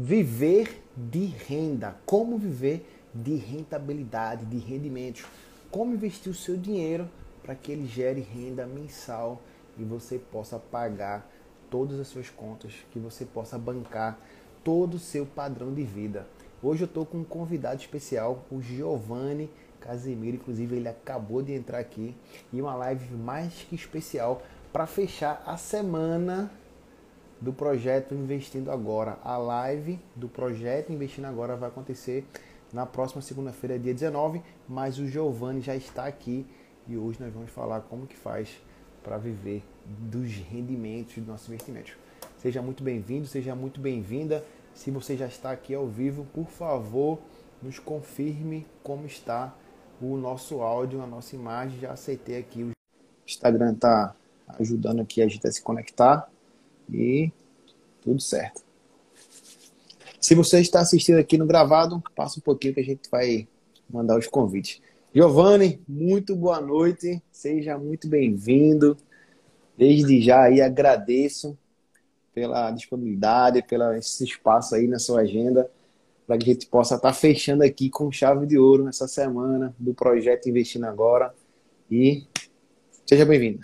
Viver de renda. Como viver de rentabilidade, de rendimentos. Como investir o seu dinheiro para que ele gere renda mensal e você possa pagar todas as suas contas, que você possa bancar todo o seu padrão de vida. Hoje eu estou com um convidado especial, o Giovanni Casimiro, inclusive ele acabou de entrar aqui e uma live mais que especial para fechar a semana do projeto Investindo Agora. A live do projeto Investindo Agora vai acontecer na próxima segunda-feira, dia 19, mas o Giovanni já está aqui e hoje nós vamos falar como que faz para viver dos rendimentos dos nossos investimentos. Seja muito bem-vindo, seja muito bem-vinda. Se você já está aqui ao vivo, por favor, nos confirme como está o nosso áudio, a nossa imagem. Já aceitei aqui. O Instagram está ajudando aqui a gente a se conectar e tudo certo. Se você está assistindo aqui no gravado, passa um pouquinho que a gente vai mandar os convites. Giovanni, muito boa noite, seja muito bem-vindo. Desde já aí agradeço pela disponibilidade, pelo esse espaço aí na sua agenda, para que a gente possa estar tá fechando aqui com chave de ouro nessa semana do projeto Investindo Agora. E seja bem-vindo.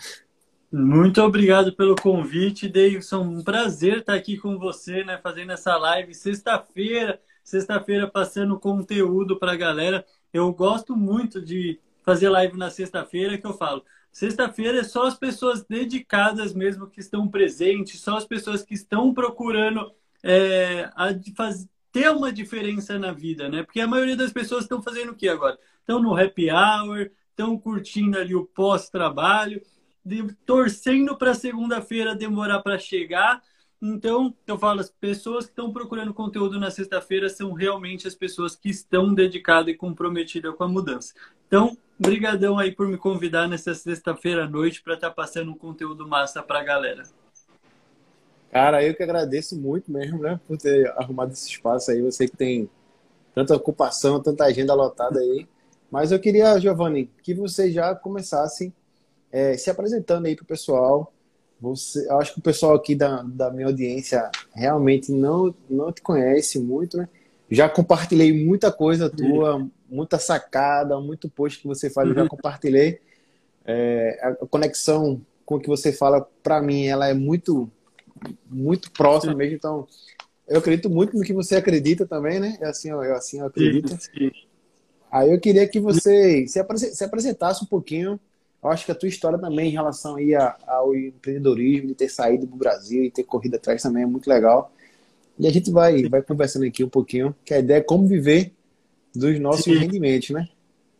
Muito obrigado pelo convite, Davidson. Um prazer estar aqui com você, né, fazendo essa live sexta-feira, sexta-feira passando conteúdo para a galera. Eu gosto muito de fazer live na sexta-feira, que eu falo. Sexta-feira é só as pessoas dedicadas mesmo que estão presentes, só as pessoas que estão procurando é, a, ter uma diferença na vida, né? Porque a maioria das pessoas estão fazendo o que agora? Estão no happy hour, estão curtindo ali o pós-trabalho torcendo para segunda-feira demorar para chegar. Então, eu falo, as pessoas que estão procurando conteúdo na sexta-feira são realmente as pessoas que estão dedicadas e comprometidas com a mudança. Então, brigadão aí por me convidar nessa sexta-feira à noite para estar tá passando um conteúdo massa para a galera. Cara, eu que agradeço muito mesmo, né, por ter arrumado esse espaço aí. Você que tem tanta ocupação, tanta agenda lotada aí. Mas eu queria, Giovanni, que você já começasse é, se apresentando aí para o pessoal. Você, eu acho que o pessoal aqui da, da minha audiência realmente não, não te conhece muito, né? Já compartilhei muita coisa tua, muita sacada, muito post que você faz, eu já uhum. compartilhei. É, a conexão com o que você fala, para mim, ela é muito, muito próxima Sim. mesmo. Então, eu acredito muito no que você acredita também, né? É assim, eu, assim eu acredito. Sim. Aí eu queria que você se apresentasse um pouquinho eu acho que a tua história também em relação aí ao empreendedorismo, de ter saído do Brasil e ter corrido atrás também é muito legal. E a gente vai, vai conversando aqui um pouquinho, que a ideia é como viver dos nossos Sim. rendimentos, né?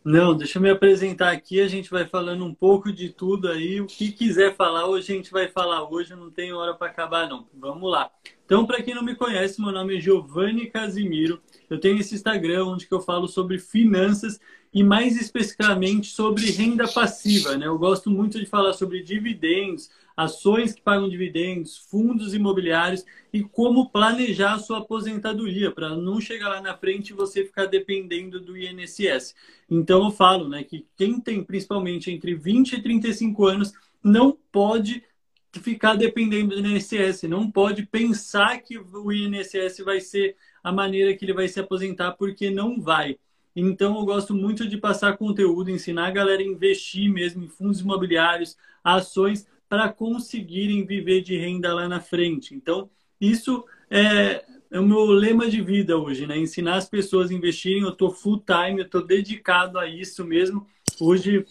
Não, deixa eu me apresentar aqui, a gente vai falando um pouco de tudo aí. O que quiser falar hoje, a gente vai falar hoje, não tem hora para acabar, não. Vamos lá. Então, para quem não me conhece, meu nome é Giovanni Casimiro. Eu tenho esse Instagram onde que eu falo sobre finanças e mais especificamente sobre renda passiva. Né? Eu gosto muito de falar sobre dividendos, ações que pagam dividendos, fundos imobiliários e como planejar a sua aposentadoria para não chegar lá na frente e você ficar dependendo do INSS. Então eu falo né, que quem tem principalmente entre 20 e 35 anos não pode ficar dependendo do INSS, não pode pensar que o INSS vai ser a maneira que ele vai se aposentar, porque não vai. Então, eu gosto muito de passar conteúdo, ensinar a galera a investir mesmo em fundos imobiliários, ações, para conseguirem viver de renda lá na frente. Então, isso é, é o meu lema de vida hoje, né? Ensinar as pessoas a investirem. Eu estou full time, eu estou dedicado a isso mesmo. Hoje,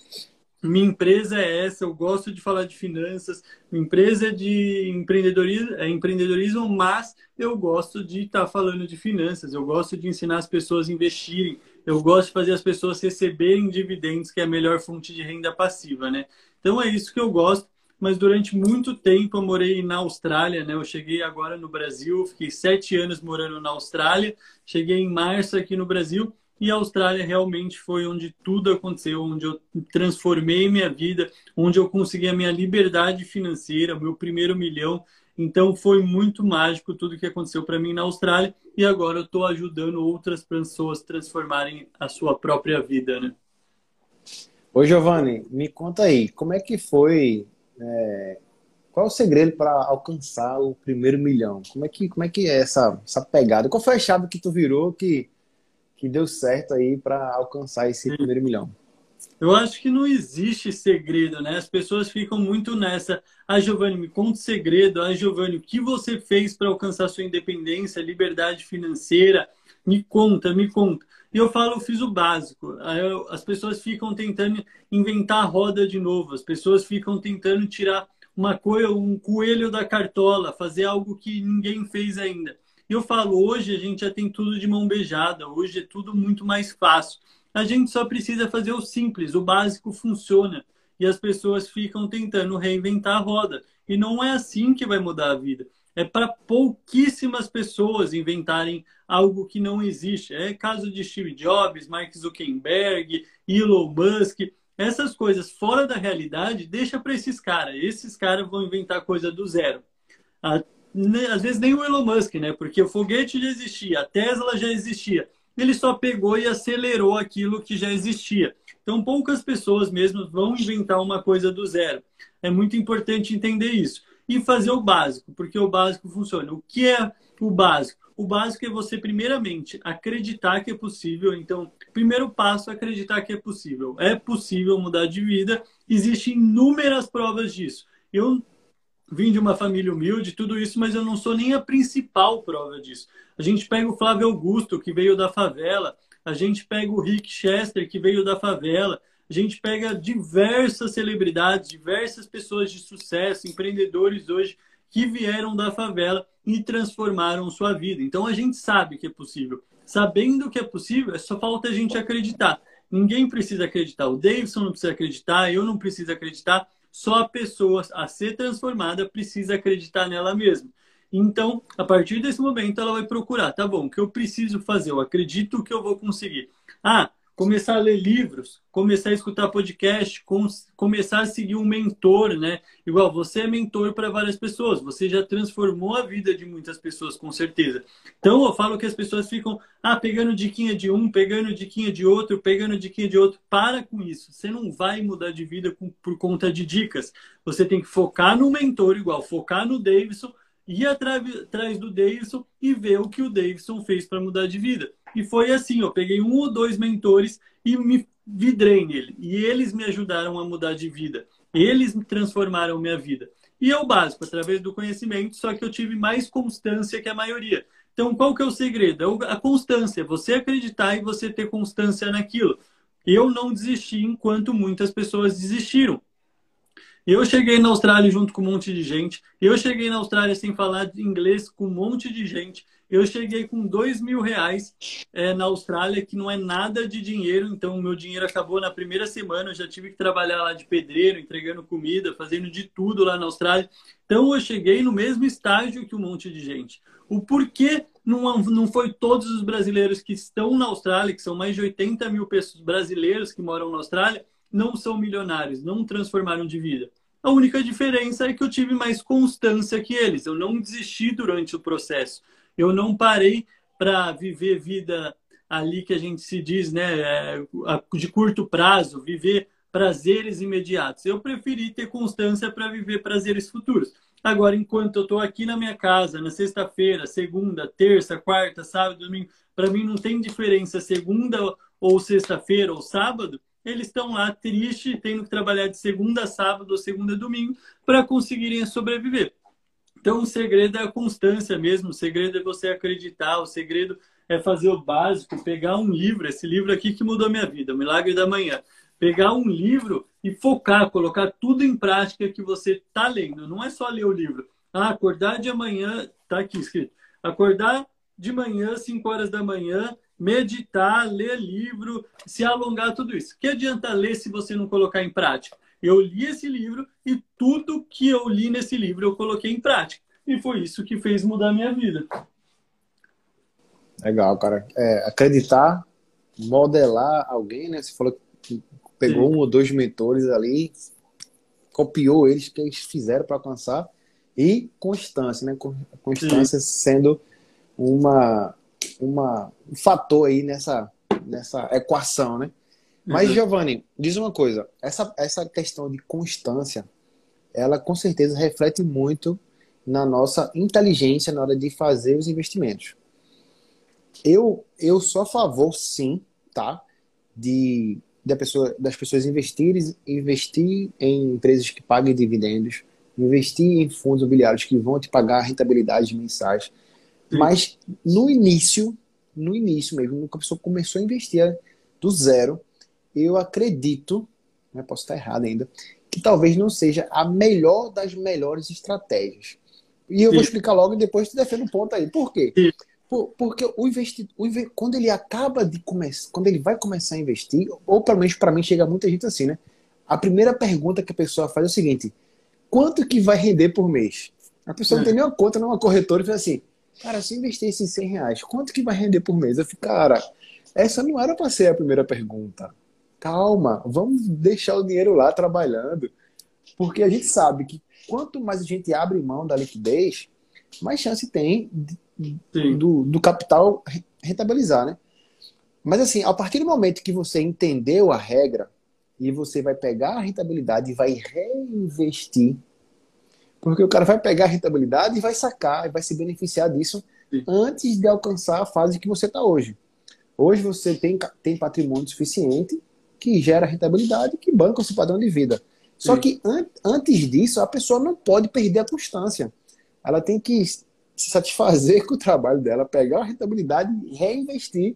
minha empresa é essa, eu gosto de falar de finanças, minha empresa é de empreendedorismo, é empreendedorismo, mas eu gosto de estar tá falando de finanças, eu gosto de ensinar as pessoas a investirem, eu gosto de fazer as pessoas receberem dividendos, que é a melhor fonte de renda passiva, né? Então é isso que eu gosto. Mas durante muito tempo eu morei na Austrália, né? Eu cheguei agora no Brasil, fiquei sete anos morando na Austrália, cheguei em março aqui no Brasil e a Austrália realmente foi onde tudo aconteceu, onde eu transformei minha vida, onde eu consegui a minha liberdade financeira, meu primeiro milhão. Então foi muito mágico tudo que aconteceu para mim na Austrália e agora eu estou ajudando outras pessoas a transformarem a sua própria vida, né? Ô Giovanni, me conta aí, como é que foi é, qual é o segredo para alcançar o primeiro milhão? Como é que, como é, que é essa, essa pegada? Qual foi a chave que tu virou que, que deu certo aí para alcançar esse primeiro milhão? Eu acho que não existe segredo, né? As pessoas ficam muito nessa. Ah, Giovanni, me conta o segredo. Ah, Giovanni, o que você fez para alcançar sua independência, liberdade financeira? Me conta, me conta. E eu falo, eu fiz o básico. As pessoas ficam tentando inventar a roda de novo. As pessoas ficam tentando tirar uma coisa, um coelho da cartola, fazer algo que ninguém fez ainda. E eu falo, hoje a gente já tem tudo de mão beijada. Hoje é tudo muito mais fácil. A gente só precisa fazer o simples, o básico funciona. E as pessoas ficam tentando reinventar a roda. E não é assim que vai mudar a vida. É para pouquíssimas pessoas inventarem algo que não existe. É caso de Steve Jobs, Mark Zuckerberg, Elon Musk. Essas coisas fora da realidade, deixa para esses caras. Esses caras vão inventar coisa do zero. Às vezes nem o Elon Musk, né? Porque o foguete já existia, a Tesla já existia ele só pegou e acelerou aquilo que já existia. Então, poucas pessoas mesmo vão inventar uma coisa do zero. É muito importante entender isso. E fazer o básico, porque o básico funciona. O que é o básico? O básico é você, primeiramente, acreditar que é possível. Então, primeiro passo é acreditar que é possível. É possível mudar de vida. Existem inúmeras provas disso. Eu vim de uma família humilde, tudo isso, mas eu não sou nem a principal prova disso. A gente pega o Flávio Augusto, que veio da favela, a gente pega o Rick Chester, que veio da favela, a gente pega diversas celebridades, diversas pessoas de sucesso, empreendedores hoje que vieram da favela e transformaram sua vida. Então a gente sabe que é possível. Sabendo que é possível, é só falta a gente acreditar. Ninguém precisa acreditar. O Davidson não precisa acreditar, eu não preciso acreditar. Só a pessoa a ser transformada precisa acreditar nela mesma. Então, a partir desse momento, ela vai procurar, tá bom, o que eu preciso fazer? Eu acredito que eu vou conseguir. Ah, começar a ler livros, começar a escutar podcast, com, começar a seguir um mentor, né? Igual você é mentor para várias pessoas, você já transformou a vida de muitas pessoas, com certeza. Então eu falo que as pessoas ficam, ah, pegando diquinha de um, pegando diquinha de outro, pegando diquinha de outro. Para com isso. Você não vai mudar de vida com, por conta de dicas. Você tem que focar no mentor, igual, focar no Davidson, ir atrás do Davidson e ver o que o Davidson fez para mudar de vida. E foi assim, eu peguei um ou dois mentores e me vidrei nele. E eles me ajudaram a mudar de vida. Eles transformaram minha vida. E é o básico, através do conhecimento, só que eu tive mais constância que a maioria. Então, qual que é o segredo? É a constância, você acreditar e você ter constância naquilo. Eu não desisti enquanto muitas pessoas desistiram. Eu cheguei na Austrália junto com um monte de gente. Eu cheguei na Austrália sem falar inglês com um monte de gente. Eu cheguei com dois mil reais é, na Austrália, que não é nada de dinheiro, então meu dinheiro acabou na primeira semana. Eu já tive que trabalhar lá de pedreiro, entregando comida, fazendo de tudo lá na Austrália. Então eu cheguei no mesmo estágio que um monte de gente. O porquê não, não foi todos os brasileiros que estão na Austrália, que são mais de 80 mil pessoas brasileiros que moram na Austrália, não são milionários, não transformaram de vida. A única diferença é que eu tive mais constância que eles. Eu não desisti durante o processo eu não parei para viver vida ali que a gente se diz, né, é, de curto prazo, viver prazeres imediatos. Eu preferi ter constância para viver prazeres futuros. Agora, enquanto eu estou aqui na minha casa, na sexta-feira, segunda, terça, quarta, sábado, domingo, para mim não tem diferença segunda ou sexta-feira ou sábado, eles estão lá tristes, tendo que trabalhar de segunda a sábado ou segunda a domingo para conseguirem sobreviver. Então, o segredo é a constância mesmo, o segredo é você acreditar, o segredo é fazer o básico, pegar um livro, esse livro aqui que mudou minha vida, o Milagre da Manhã. Pegar um livro e focar, colocar tudo em prática que você está lendo. Não é só ler o livro. Ah, acordar de manhã, está aqui escrito. Acordar de manhã, 5 horas da manhã, meditar, ler livro, se alongar, tudo isso. Que adianta ler se você não colocar em prática? Eu li esse livro e tudo que eu li nesse livro eu coloquei em prática. E foi isso que fez mudar a minha vida. Legal, cara. É, acreditar, modelar alguém, né? Você falou que pegou Sim. um ou dois mentores ali, copiou eles, que eles fizeram para alcançar. E constância, né? Constância Sim. sendo uma, uma, um fator aí nessa, nessa equação, né? Mas, uhum. Giovanni, diz uma coisa: essa, essa questão de constância ela com certeza reflete muito na nossa inteligência na hora de fazer os investimentos. Eu, eu sou a favor, sim, tá? De, de pessoa, das pessoas investirem investir em empresas que paguem dividendos, investir em fundos imobiliários que vão te pagar rentabilidades mensais. Sim. Mas no início, no início mesmo, quando a pessoa começou a investir do zero, eu acredito, né, posso estar errado ainda, que talvez não seja a melhor das melhores estratégias. E eu Sim. vou explicar logo e depois tu defende um ponto aí. Por quê? Por, porque o investidor, quando ele acaba de começar, quando ele vai começar a investir, ou pelo menos para mim chega muita gente assim, né? A primeira pergunta que a pessoa faz é o seguinte: quanto que vai render por mês? A pessoa é. não tem nenhuma conta numa corretora e fala assim, cara, se eu investir esses 100 reais, quanto que vai render por mês? Eu fico, cara, essa não era para ser a primeira pergunta. Calma, vamos deixar o dinheiro lá trabalhando. Porque a gente sabe que quanto mais a gente abre mão da liquidez, mais chance tem do, do capital rentabilizar, né? Mas assim, a partir do momento que você entendeu a regra e você vai pegar a rentabilidade e vai reinvestir, porque o cara vai pegar a rentabilidade e vai sacar, e vai se beneficiar disso Sim. antes de alcançar a fase que você está hoje. Hoje você tem, tem patrimônio suficiente que gera rentabilidade, que banca o seu padrão de vida. Só Sim. que an antes disso, a pessoa não pode perder a constância. Ela tem que se satisfazer com o trabalho dela, pegar a rentabilidade e reinvestir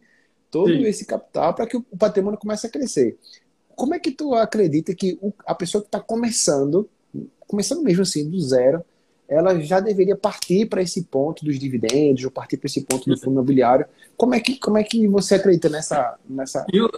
todo Sim. esse capital para que o patrimônio comece a crescer. Como é que tu acredita que a pessoa que está começando, começando mesmo assim, do zero, ela já deveria partir para esse ponto dos dividendos, ou partir para esse ponto do fundo imobiliário. Como é que, como é que você acredita nessa. nessa... Eu,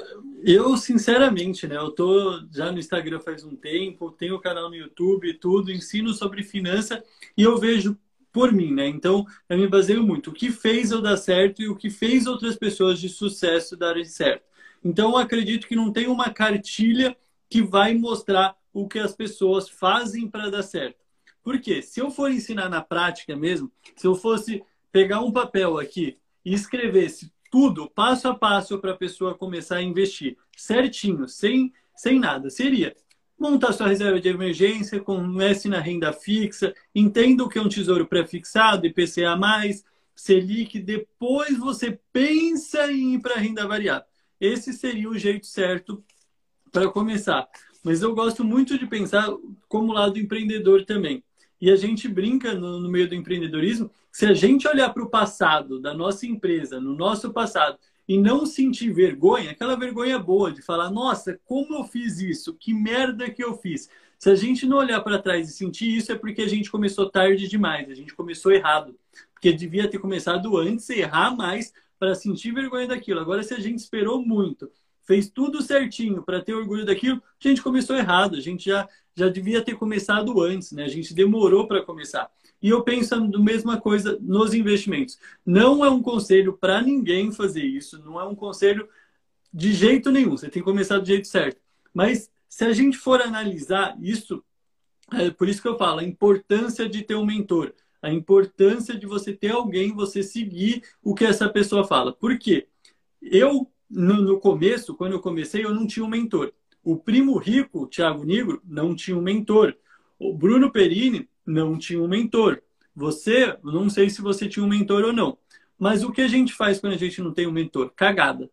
eu, sinceramente, né? Eu tô já no Instagram faz um tempo, tenho o canal no YouTube, tudo, ensino sobre finança e eu vejo por mim, né? Então, eu me baseio muito. O que fez eu dar certo e o que fez outras pessoas de sucesso darem certo. Então, eu acredito que não tem uma cartilha que vai mostrar o que as pessoas fazem para dar certo. Porque se eu for ensinar na prática mesmo, se eu fosse pegar um papel aqui e escrevesse tudo passo a passo para a pessoa começar a investir certinho, sem, sem nada, seria montar sua reserva de emergência, comece na renda fixa, entenda o que é um tesouro pré-fixado, IPCA+, Selic, depois você pensa em ir para a renda variável. Esse seria o jeito certo para começar. Mas eu gosto muito de pensar como lado empreendedor também. E a gente brinca no, no meio do empreendedorismo, se a gente olhar para o passado da nossa empresa, no nosso passado, e não sentir vergonha, aquela vergonha boa de falar, nossa, como eu fiz isso? Que merda que eu fiz? Se a gente não olhar para trás e sentir isso, é porque a gente começou tarde demais, a gente começou errado. Porque devia ter começado antes, errar mais, para sentir vergonha daquilo. Agora, se a gente esperou muito, fez tudo certinho para ter orgulho daquilo, a gente começou errado, a gente já, já devia ter começado antes, né? A gente demorou para começar. E eu penso a mesma coisa nos investimentos. Não é um conselho para ninguém fazer isso, não é um conselho de jeito nenhum. Você tem que começar do jeito certo. Mas se a gente for analisar isso, é por isso que eu falo, a importância de ter um mentor, a importância de você ter alguém, você seguir o que essa pessoa fala. Por quê? Eu, no, no começo, quando eu comecei, eu não tinha um mentor. O primo rico, Thiago Negro, não tinha um mentor. O Bruno Perini não tinha um mentor. Você, não sei se você tinha um mentor ou não. Mas o que a gente faz quando a gente não tem um mentor? Cagada.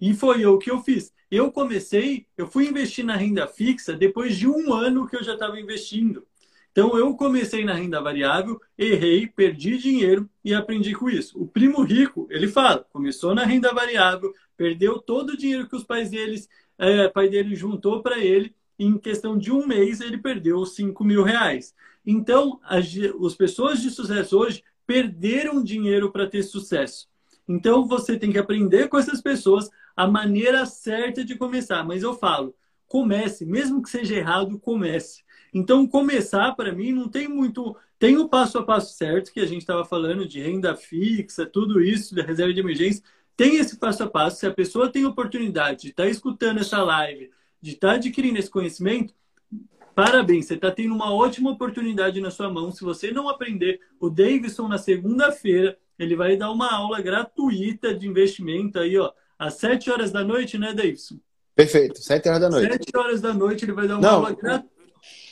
E foi o que eu fiz. Eu comecei, eu fui investir na renda fixa depois de um ano que eu já estava investindo. Então eu comecei na renda variável, errei, perdi dinheiro e aprendi com isso. O primo rico, ele fala, começou na renda variável, perdeu todo o dinheiro que os pais deles, é, pai dele juntou para ele, em questão de um mês ele perdeu 5 mil reais. Então, as, as pessoas de sucesso hoje perderam dinheiro para ter sucesso. Então, você tem que aprender com essas pessoas a maneira certa de começar. Mas eu falo, comece, mesmo que seja errado, comece. Então, começar para mim não tem muito. Tem o passo a passo certo, que a gente estava falando de renda fixa, tudo isso, da reserva de emergência. Tem esse passo a passo. Se a pessoa tem oportunidade de estar tá escutando essa live, de estar tá adquirindo esse conhecimento, Parabéns, você está tendo uma ótima oportunidade na sua mão. Se você não aprender, o Davidson na segunda-feira ele vai dar uma aula gratuita de investimento aí, ó, às 7 horas da noite, né, Davidson? Perfeito, 7 horas da noite. 7 horas da noite ele vai dar uma não, aula gratuita.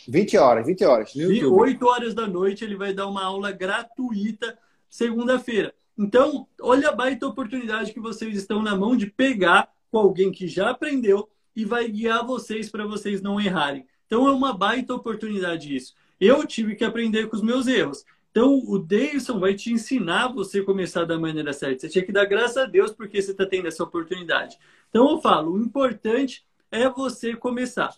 20 horas, 20 horas. No e 8 horas da noite ele vai dar uma aula gratuita segunda-feira. Então, olha a baita oportunidade que vocês estão na mão de pegar com alguém que já aprendeu e vai guiar vocês para vocês não errarem. Então, é uma baita oportunidade isso. Eu tive que aprender com os meus erros. Então, o Davidson vai te ensinar você começar da maneira certa. Você tinha que dar graças a Deus porque você está tendo essa oportunidade. Então, eu falo, o importante é você começar.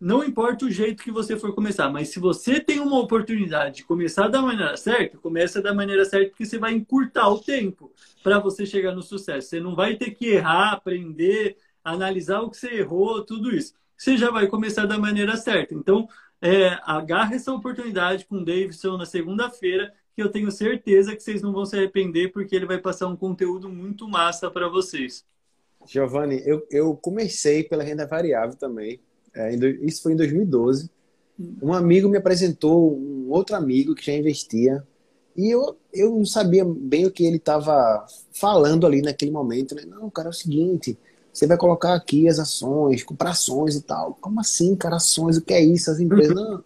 Não importa o jeito que você for começar, mas se você tem uma oportunidade de começar da maneira certa, começa da maneira certa porque você vai encurtar o tempo para você chegar no sucesso. Você não vai ter que errar, aprender, analisar o que você errou, tudo isso. Você já vai começar da maneira certa. Então, é, agarre essa oportunidade com o Davidson na segunda-feira, que eu tenho certeza que vocês não vão se arrepender, porque ele vai passar um conteúdo muito massa para vocês. Giovanni, eu, eu comecei pela renda variável também. É, isso foi em 2012. Um amigo me apresentou um outro amigo que já investia. E eu, eu não sabia bem o que ele estava falando ali naquele momento. Né? Não, cara, é o seguinte: você vai colocar aqui as ações, comprar ações e tal. Como assim, cara, ações? O que é isso? As empresas. Não,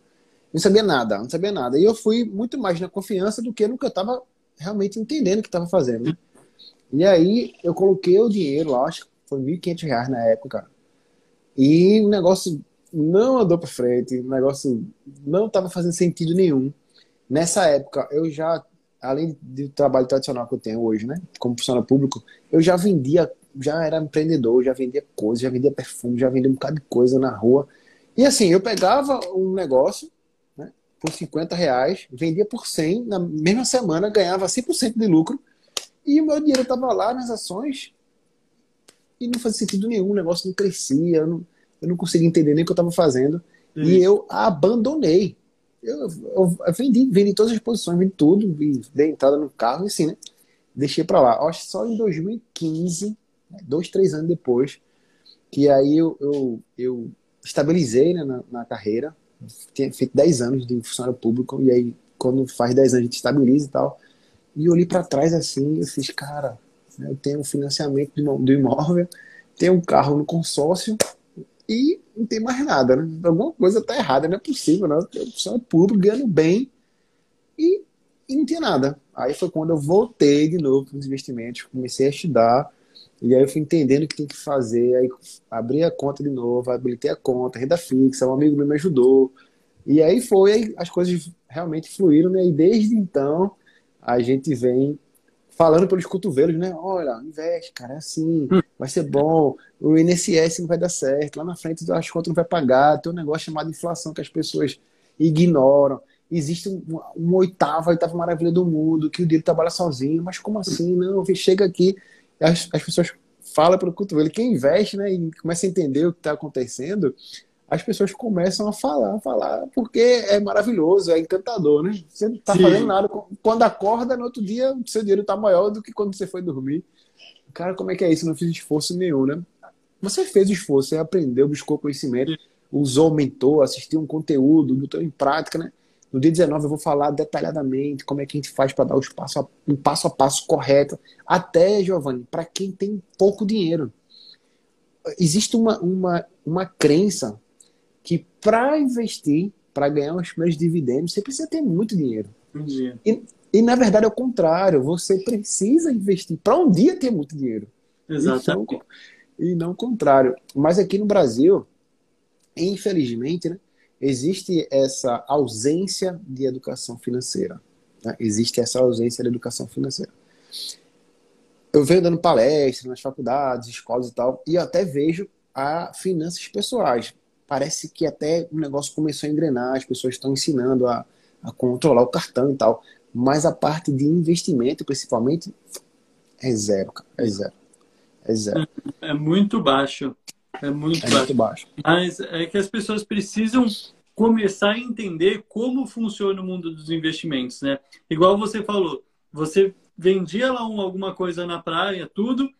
não sabia nada, não sabia nada. E eu fui muito mais na confiança do que no que eu estava realmente entendendo o que estava fazendo. Né? E aí eu coloquei o dinheiro lá, acho que foi R$ 1.500 na época. E o negócio não andou para frente, o negócio não estava fazendo sentido nenhum. Nessa época, eu já, além do trabalho tradicional que eu tenho hoje, né, como funcionário público, eu já vendia já era empreendedor, já vendia coisas, já vendia perfume, já vendia um bocado de coisa na rua. E assim, eu pegava um negócio né, por 50 reais, vendia por 100, na mesma semana ganhava 100% de lucro, e o meu dinheiro estava lá nas ações e não fazia sentido nenhum, o negócio não crescia, eu não, eu não conseguia entender nem o que eu estava fazendo, e eu abandonei. Eu, eu, eu, vendi, vendi todas as posições, vendi tudo, dei entrada no carro e assim, né? Deixei para lá. Acho que só em 2015 dois, três anos depois, que aí eu, eu, eu estabilizei né, na, na, carreira, tinha feito 10 anos de funcionário público, e aí quando faz 10 anos a gente estabiliza e tal, e eu olhei para trás assim, eu fiz, cara, eu tenho um financiamento do imóvel, tenho um carro no consórcio, e não tem mais nada, né? Alguma coisa tá errada, não é possível, né? Eu funcionário público, ganhando bem, e, e não tinha nada. Aí foi quando eu voltei de novo para os investimentos, comecei a estudar, e aí eu fui entendendo o que tem que fazer, aí abri a conta de novo, habilitei a conta, renda fixa, um amigo meu me ajudou. E aí foi, aí as coisas realmente fluíram, né? E desde então a gente vem falando pelos cotovelos, né? Olha, investe, cara, é assim, hum. vai ser bom, o INSS não vai dar certo, lá na frente as contas não vai pagar, tem um negócio chamado inflação que as pessoas ignoram. Existe um, um oitavo, oitava maravilha do mundo, que o dinheiro trabalha sozinho, mas como assim? Não, chega aqui, as, as pessoas falam pelo cotovelo. Quem investe, né, e começa a entender o que está acontecendo, as pessoas começam a falar, falar, porque é maravilhoso, é encantador, né? Você não está fazendo nada. Quando acorda, no outro dia, o seu dinheiro está maior do que quando você foi dormir. Cara, como é que é isso? Eu não fiz esforço nenhum, né? Você fez esforço, você aprendeu, buscou conhecimento, usou, mentor, assistiu um conteúdo, botou em prática, né? No dia 19 eu vou falar detalhadamente como é que a gente faz para dar os passo a, um passo a passo correto. Até, Giovanni, para quem tem pouco dinheiro. Existe uma, uma, uma crença que para investir, para ganhar os primeiros dividendos, você precisa ter muito dinheiro. E, e, na verdade é o contrário. Você precisa investir para um dia ter muito dinheiro. Exatamente. E não, e não o contrário. Mas aqui no Brasil, infelizmente, né? Existe essa ausência de educação financeira. Né? Existe essa ausência de educação financeira. Eu venho dando palestras nas faculdades, escolas e tal, e até vejo a finanças pessoais. Parece que até o negócio começou a engrenar, as pessoas estão ensinando a, a controlar o cartão e tal. Mas a parte de investimento, principalmente, é zero, cara. É zero. É zero. É muito baixo. É muito, é baixo. muito baixo. Mas é que as pessoas precisam começar a entender como funciona o mundo dos investimentos, né? Igual você falou, você vendia lá um, alguma coisa na praia, tudo,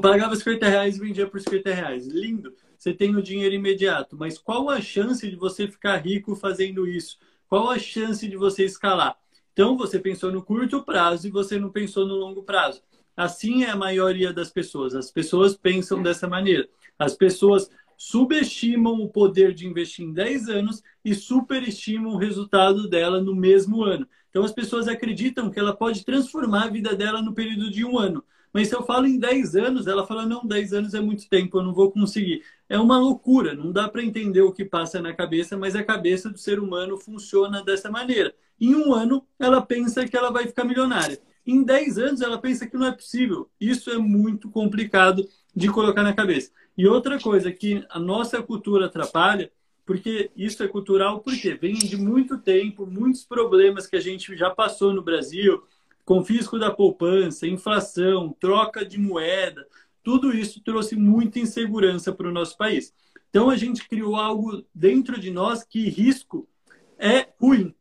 pagava 50 reais e vendia por 50 reais. Lindo, você tem o dinheiro imediato, mas qual a chance de você ficar rico fazendo isso? Qual a chance de você escalar? Então você pensou no curto prazo e você não pensou no longo prazo. Assim é a maioria das pessoas. As pessoas pensam dessa maneira. As pessoas subestimam o poder de investir em 10 anos e superestimam o resultado dela no mesmo ano. Então as pessoas acreditam que ela pode transformar a vida dela no período de um ano. Mas se eu falo em 10 anos, ela fala: não, 10 anos é muito tempo, eu não vou conseguir. É uma loucura, não dá para entender o que passa na cabeça, mas a cabeça do ser humano funciona dessa maneira. Em um ano, ela pensa que ela vai ficar milionária. Em 10 anos, ela pensa que não é possível. Isso é muito complicado de colocar na cabeça. E outra coisa que a nossa cultura atrapalha, porque isso é cultural, porque vem de muito tempo, muitos problemas que a gente já passou no Brasil, confisco da poupança, inflação, troca de moeda, tudo isso trouxe muita insegurança para o nosso país. Então a gente criou algo dentro de nós que risco é ruim.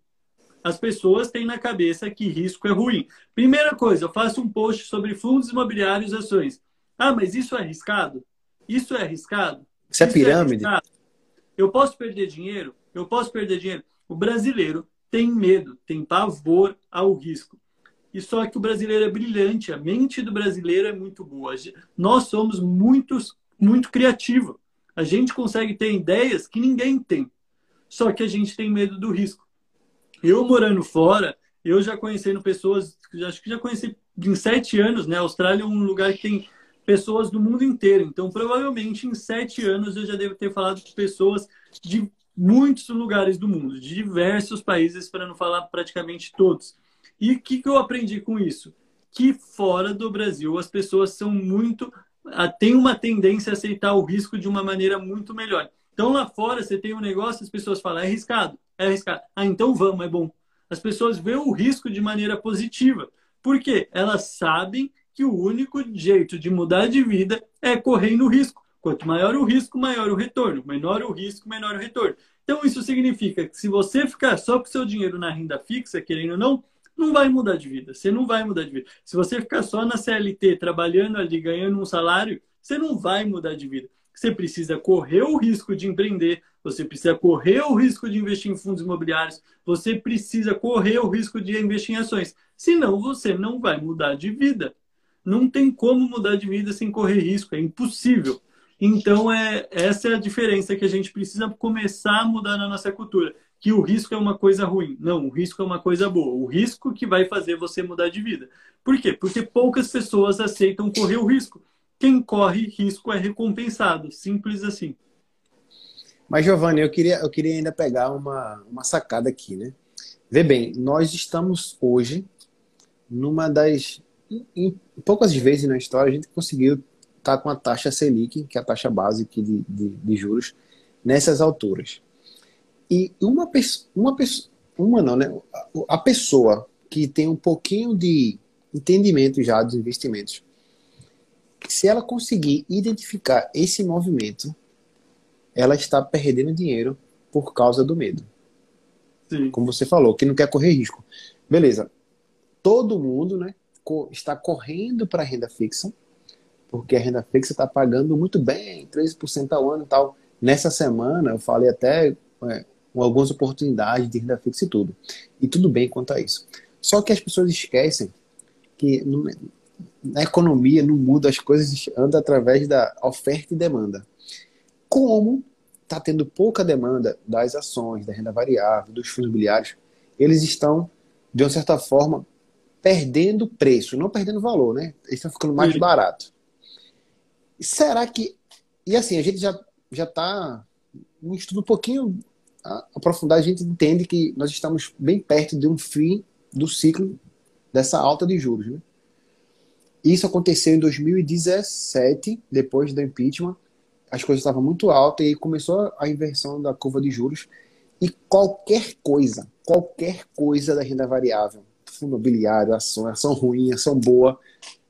As pessoas têm na cabeça que risco é ruim. Primeira coisa, eu faço um post sobre fundos imobiliários e ações. Ah, mas isso é arriscado? Isso é arriscado? Isso é, é pirâmide? É eu posso perder dinheiro? Eu posso perder dinheiro? O brasileiro tem medo, tem pavor ao risco. E só que o brasileiro é brilhante, a mente do brasileiro é muito boa. Nós somos muitos, muito criativos. A gente consegue ter ideias que ninguém tem. Só que a gente tem medo do risco. Eu morando fora, eu já conhecendo pessoas, acho que já conheci em sete anos, né? A Austrália é um lugar que tem pessoas do mundo inteiro. Então, provavelmente em sete anos eu já devo ter falado com pessoas de muitos lugares do mundo, de diversos países, para não falar praticamente todos. E o que, que eu aprendi com isso? Que fora do Brasil as pessoas são muito. têm uma tendência a aceitar o risco de uma maneira muito melhor. Então lá fora você tem um negócio, as pessoas falam, é arriscado, é arriscado. Ah, então vamos, é bom. As pessoas veem o risco de maneira positiva. Por quê? Elas sabem que o único jeito de mudar de vida é correndo risco. Quanto maior o risco, maior o retorno. Menor o risco, menor o retorno. Então, isso significa que se você ficar só com seu dinheiro na renda fixa, querendo ou não, não vai mudar de vida. Você não vai mudar de vida. Se você ficar só na CLT, trabalhando ali, ganhando um salário, você não vai mudar de vida. Você precisa correr o risco de empreender, você precisa correr o risco de investir em fundos imobiliários, você precisa correr o risco de investir em ações. Senão, você não vai mudar de vida. Não tem como mudar de vida sem correr risco, é impossível. Então, é, essa é a diferença que a gente precisa começar a mudar na nossa cultura que o risco é uma coisa ruim. Não, o risco é uma coisa boa. O risco que vai fazer você mudar de vida. Por quê? Porque poucas pessoas aceitam correr o risco. Quem corre risco é recompensado. Simples assim. Mas, Giovanni, eu queria, eu queria ainda pegar uma, uma sacada aqui, né? Vê bem, nós estamos hoje numa das. Em poucas vezes na história a gente conseguiu estar tá com a taxa Selic, que é a taxa básica de, de, de juros, nessas alturas. E uma pessoa, uma pessoa, uma não, né? A pessoa que tem um pouquinho de entendimento já dos investimentos, se ela conseguir identificar esse movimento, ela está perdendo dinheiro por causa do medo. Sim. Como você falou, que não quer correr risco. Beleza. Todo mundo, né, está correndo para a renda fixa, porque a renda fixa está pagando muito bem, 13% ao ano e tal. Nessa semana, eu falei até é, algumas oportunidades de renda fixa e tudo. E tudo bem quanto a isso. Só que as pessoas esquecem que na economia, no mundo, as coisas andam através da oferta e demanda. Como está tendo pouca demanda das ações, da renda variável, dos fundos imobiliários, eles estão, de uma certa forma, perdendo preço, não perdendo valor, né? Eles estão ficando mais baratos. Será que. E assim, a gente já já está um estudo um pouquinho aprofundar, a gente entende que nós estamos bem perto de um fim do ciclo dessa alta de juros. Né? Isso aconteceu em 2017, depois do impeachment. As coisas estavam muito altas e começou a inversão da curva de juros. E qualquer coisa, qualquer coisa da renda variável, fundo imobiliário, ação, ação ruim, ação boa,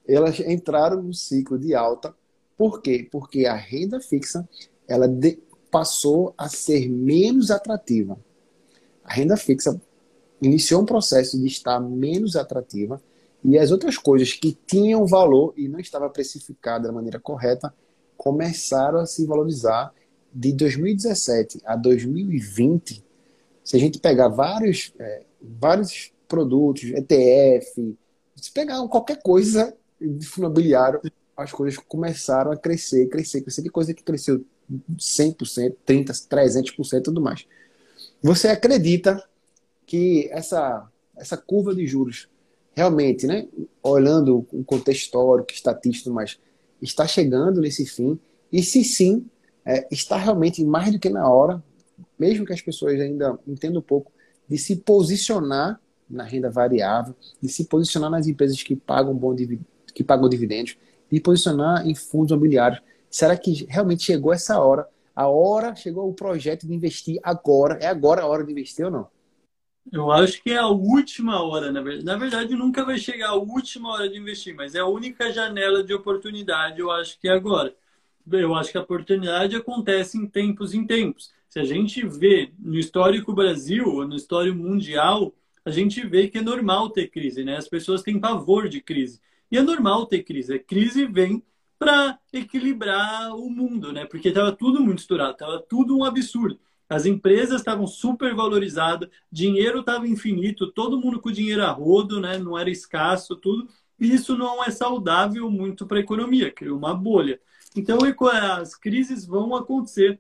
elas entraram no ciclo de alta. Por quê? Porque a renda fixa ela de, passou a ser menos atrativa. A renda fixa iniciou um processo de estar menos atrativa e as outras coisas que tinham valor e não estava precificada da maneira correta começaram a se valorizar de 2017 a 2020. Se a gente pegar vários, é, vários produtos, ETF, se pegar qualquer coisa de fundo imobiliário, as coisas começaram a crescer, crescer, crescer. Que coisa que cresceu 100%, 30%, 300% e tudo mais. Você acredita que essa, essa curva de juros realmente, né, olhando o contexto histórico, estatístico, mas está chegando nesse fim? E se sim, é, está realmente mais do que na hora, mesmo que as pessoas ainda entendam um pouco, de se posicionar na renda variável, de se posicionar nas empresas que pagam bom que pagam dividendos, de posicionar em fundos imobiliários. Será que realmente chegou essa hora? A hora chegou o projeto de investir agora. É agora a hora de investir ou não? Eu acho que é a última hora, na verdade. Na verdade, nunca vai chegar a última hora de investir, mas é a única janela de oportunidade, eu acho que é agora. Eu acho que a oportunidade acontece em tempos em tempos. Se a gente vê no histórico Brasil, ou no histórico mundial, a gente vê que é normal ter crise, né? As pessoas têm pavor de crise. E é normal ter crise. A crise vem para equilibrar o mundo, né? Porque estava tudo muito estourado, estava tudo um absurdo. As empresas estavam super valorizadas, dinheiro estava infinito, todo mundo com dinheiro a rodo, né? Não era escasso, tudo. E isso não é saudável muito para a economia, criou uma bolha. Então, as crises vão acontecer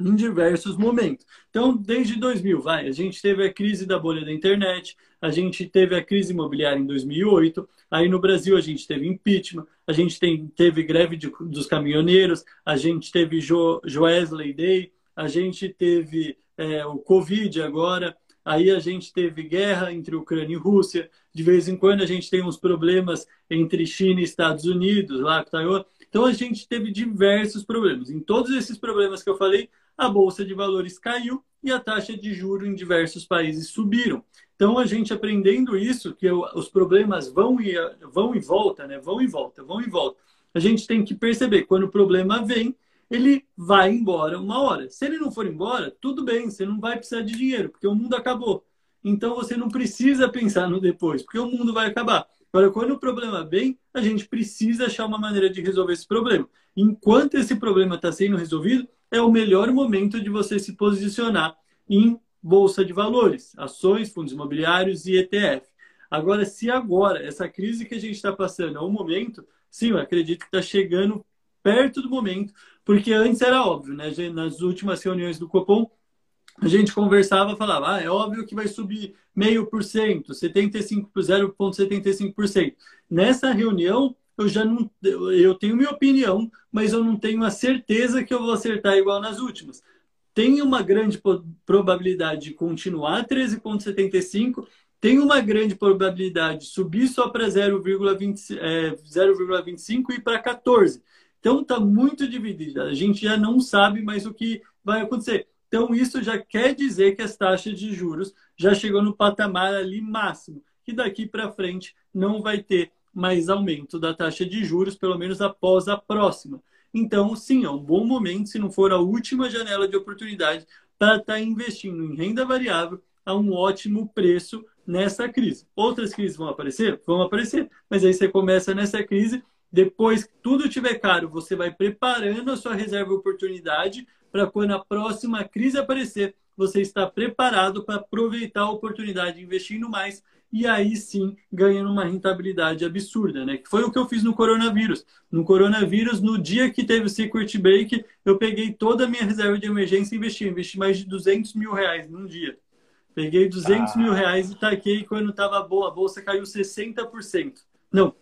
em diversos momentos. Então, desde 2000, vai, a gente teve a crise da bolha da internet, a gente teve a crise imobiliária em 2008, aí no Brasil a gente teve impeachment, a gente tem, teve greve de, dos caminhoneiros, a gente teve jo, Joesley Day, a gente teve é, o Covid agora, aí a gente teve guerra entre Ucrânia e Rússia, de vez em quando a gente tem uns problemas entre China e Estados Unidos, lá com Taiwan. Então a gente teve diversos problemas. Em todos esses problemas que eu falei, a bolsa de valores caiu e a taxa de juro em diversos países subiram. Então a gente aprendendo isso, que os problemas vão e vão e volta, né? Vão e volta, vão e volta. A gente tem que perceber quando o problema vem, ele vai embora uma hora. Se ele não for embora, tudo bem, você não vai precisar de dinheiro, porque o mundo acabou. Então você não precisa pensar no depois, porque o mundo vai acabar. Agora, quando o problema vem, a gente precisa achar uma maneira de resolver esse problema. Enquanto esse problema está sendo resolvido, é o melhor momento de você se posicionar em bolsa de valores, ações, fundos imobiliários e ETF. Agora, se agora essa crise que a gente está passando é o momento, sim, eu acredito que está chegando perto do momento, porque antes era óbvio, né? Nas últimas reuniões do Copom, a gente conversava, falava, ah, é óbvio que vai subir meio por cento, 75 0,75%. Nessa reunião, eu já não eu tenho minha opinião, mas eu não tenho a certeza que eu vou acertar igual nas últimas. Tem uma grande probabilidade de continuar 13,75, tem uma grande probabilidade de subir só para 0,25 é, e para 14. Então está muito dividida. A gente já não sabe mais o que vai acontecer. Então isso já quer dizer que as taxas de juros já chegou no patamar ali máximo, que daqui para frente não vai ter mais aumento da taxa de juros, pelo menos após a próxima. Então, sim, é um bom momento, se não for a última janela de oportunidade, para estar tá investindo em renda variável a um ótimo preço nessa crise. Outras crises vão aparecer? Vão aparecer, mas aí você começa nessa crise, depois que tudo estiver caro, você vai preparando a sua reserva de oportunidade para quando a próxima crise aparecer, você está preparado para aproveitar a oportunidade investindo mais e aí sim ganhando uma rentabilidade absurda, né? Que foi o que eu fiz no coronavírus. No coronavírus, no dia que teve o circuit break, eu peguei toda a minha reserva de emergência e investi. Investi mais de 200 mil reais num dia. Peguei 200 ah. mil reais e taquei quando estava boa. A bolsa caiu 60%. Não,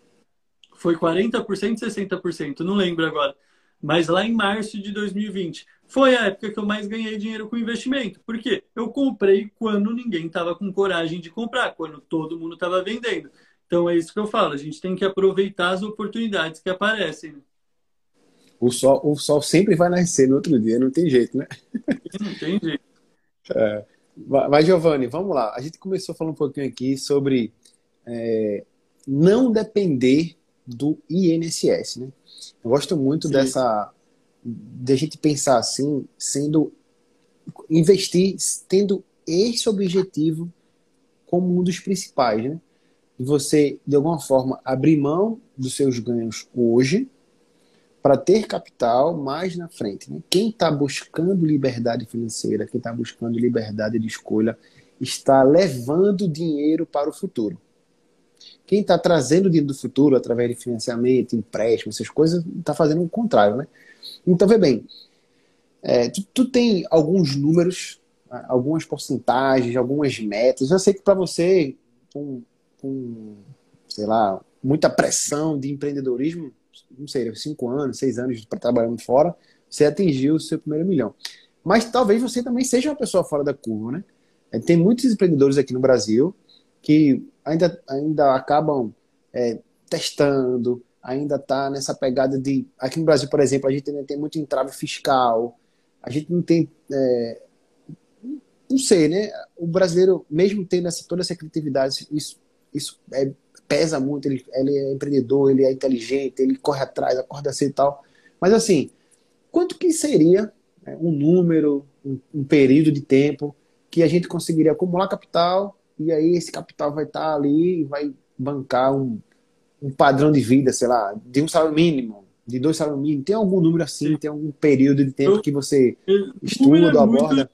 foi 40%, 60%, não lembro agora. Mas lá em março de 2020 foi a época que eu mais ganhei dinheiro com investimento. Por quê? Eu comprei quando ninguém estava com coragem de comprar, quando todo mundo estava vendendo. Então é isso que eu falo, a gente tem que aproveitar as oportunidades que aparecem. Né? O sol, o sol sempre vai nascer no outro dia, não tem jeito, né? Não tem jeito. É, mas, Giovanni, vamos lá. A gente começou falando um pouquinho aqui sobre é, não depender do INSS, né? Eu gosto muito Sim. dessa de a gente pensar assim, sendo investir tendo esse objetivo como um dos principais, né? E você de alguma forma abrir mão dos seus ganhos hoje para ter capital mais na frente. Né? Quem está buscando liberdade financeira, quem está buscando liberdade de escolha, está levando dinheiro para o futuro. Quem está trazendo dinheiro do futuro através de financiamento, empréstimo, essas coisas, está fazendo o contrário, né? Então, vê bem, É, tu, tu tem alguns números, algumas porcentagens, algumas metas. Eu sei que para você, com, com, sei lá, muita pressão de empreendedorismo, não sei, cinco anos, seis anos para trabalhando fora, você atingiu o seu primeiro milhão. Mas talvez você também seja uma pessoa fora da curva, né? É, tem muitos empreendedores aqui no Brasil que ainda, ainda acabam é, testando, ainda está nessa pegada de. Aqui no Brasil, por exemplo, a gente ainda tem muito entrave fiscal, a gente não tem. É, não sei, né? O brasileiro, mesmo tendo essa, toda essa criatividade, isso, isso é, pesa muito. Ele, ele é empreendedor, ele é inteligente, ele corre atrás, acorda cedo e tal. Mas assim, quanto que seria né, um número, um, um período de tempo que a gente conseguiria acumular capital e aí esse capital vai estar tá ali e vai bancar um, um padrão de vida, sei lá, de um salário mínimo, de dois salários mínimos. Tem algum número assim? Tem algum período de tempo que você estuda, é aborda? Muito,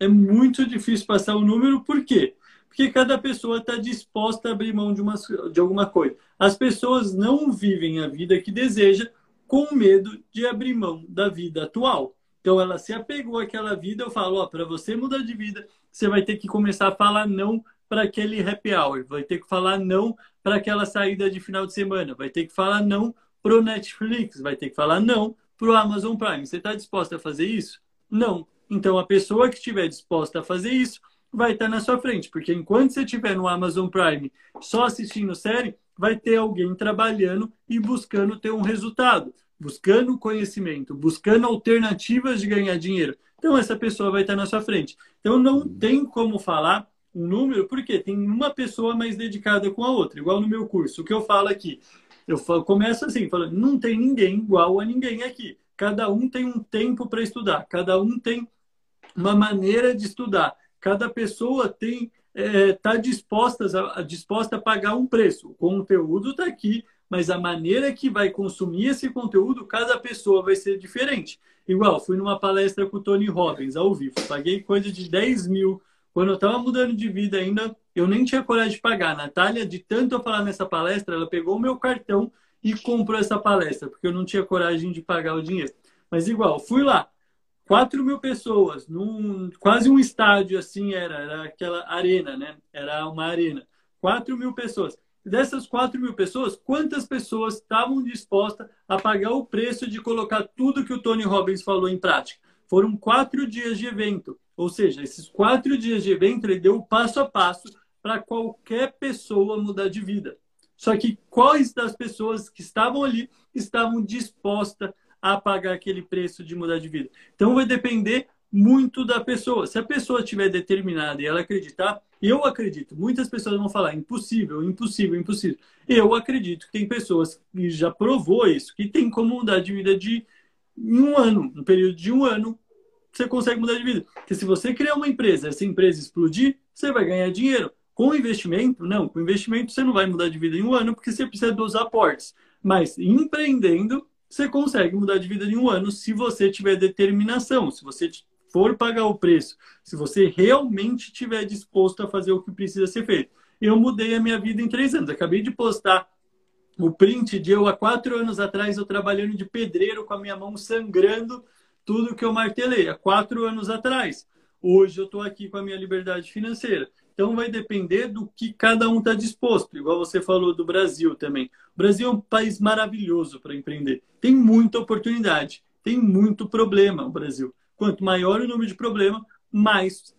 é muito difícil passar o um número, por quê? Porque cada pessoa está disposta a abrir mão de, uma, de alguma coisa. As pessoas não vivem a vida que deseja com medo de abrir mão da vida atual. Então ela se apegou àquela vida, eu falo, ó, para você mudar de vida, você vai ter que começar a falar não para aquele happy hour, vai ter que falar não para aquela saída de final de semana, vai ter que falar não pro Netflix, vai ter que falar não pro Amazon Prime. Você está disposta a fazer isso? Não. Então a pessoa que estiver disposta a fazer isso vai estar na sua frente, porque enquanto você estiver no Amazon Prime só assistindo série, vai ter alguém trabalhando e buscando ter um resultado buscando conhecimento, buscando alternativas de ganhar dinheiro. Então, essa pessoa vai estar na sua frente. Então, não tem como falar um número, porque tem uma pessoa mais dedicada com a outra, igual no meu curso. O que eu falo aqui, eu começo assim, falando, não tem ninguém igual a ninguém aqui. Cada um tem um tempo para estudar, cada um tem uma maneira de estudar, cada pessoa tem está é, tá disposta, a, disposta a pagar um preço. O conteúdo está aqui, mas a maneira que vai consumir esse conteúdo, cada pessoa vai ser diferente. Igual, fui numa palestra com o Tony Robbins, ao vivo. Paguei coisa de 10 mil. Quando eu estava mudando de vida ainda, eu nem tinha coragem de pagar. A Natália, de tanto eu falar nessa palestra, ela pegou o meu cartão e comprou essa palestra, porque eu não tinha coragem de pagar o dinheiro. Mas igual, fui lá. 4 mil pessoas, num, quase um estádio assim era, era aquela arena, né? Era uma arena. 4 mil pessoas. Dessas 4 mil pessoas, quantas pessoas estavam dispostas a pagar o preço de colocar tudo que o Tony Robbins falou em prática? Foram quatro dias de evento. Ou seja, esses quatro dias de evento, ele deu o passo a passo para qualquer pessoa mudar de vida. Só que quais das pessoas que estavam ali estavam dispostas a pagar aquele preço de mudar de vida? Então vai depender muito da pessoa. Se a pessoa estiver determinada e ela acreditar, eu acredito. Muitas pessoas vão falar impossível, impossível, impossível. Eu acredito que tem pessoas que já provou isso, que tem como mudar de vida de em um ano, um período de um ano, você consegue mudar de vida. Porque se você criar uma empresa, essa empresa explodir, você vai ganhar dinheiro. Com investimento, não. Com investimento você não vai mudar de vida em um ano porque você precisa dos aportes. Mas empreendendo, você consegue mudar de vida em um ano se você tiver determinação, se você for pagar o preço, se você realmente estiver disposto a fazer o que precisa ser feito. Eu mudei a minha vida em três anos. Acabei de postar o print de eu há quatro anos atrás, eu trabalhando de pedreiro com a minha mão sangrando tudo que eu martelei há quatro anos atrás. Hoje eu estou aqui com a minha liberdade financeira. Então vai depender do que cada um está disposto. Igual você falou do Brasil também. O Brasil é um país maravilhoso para empreender. Tem muita oportunidade, tem muito problema o Brasil. Quanto maior o número de problemas, mais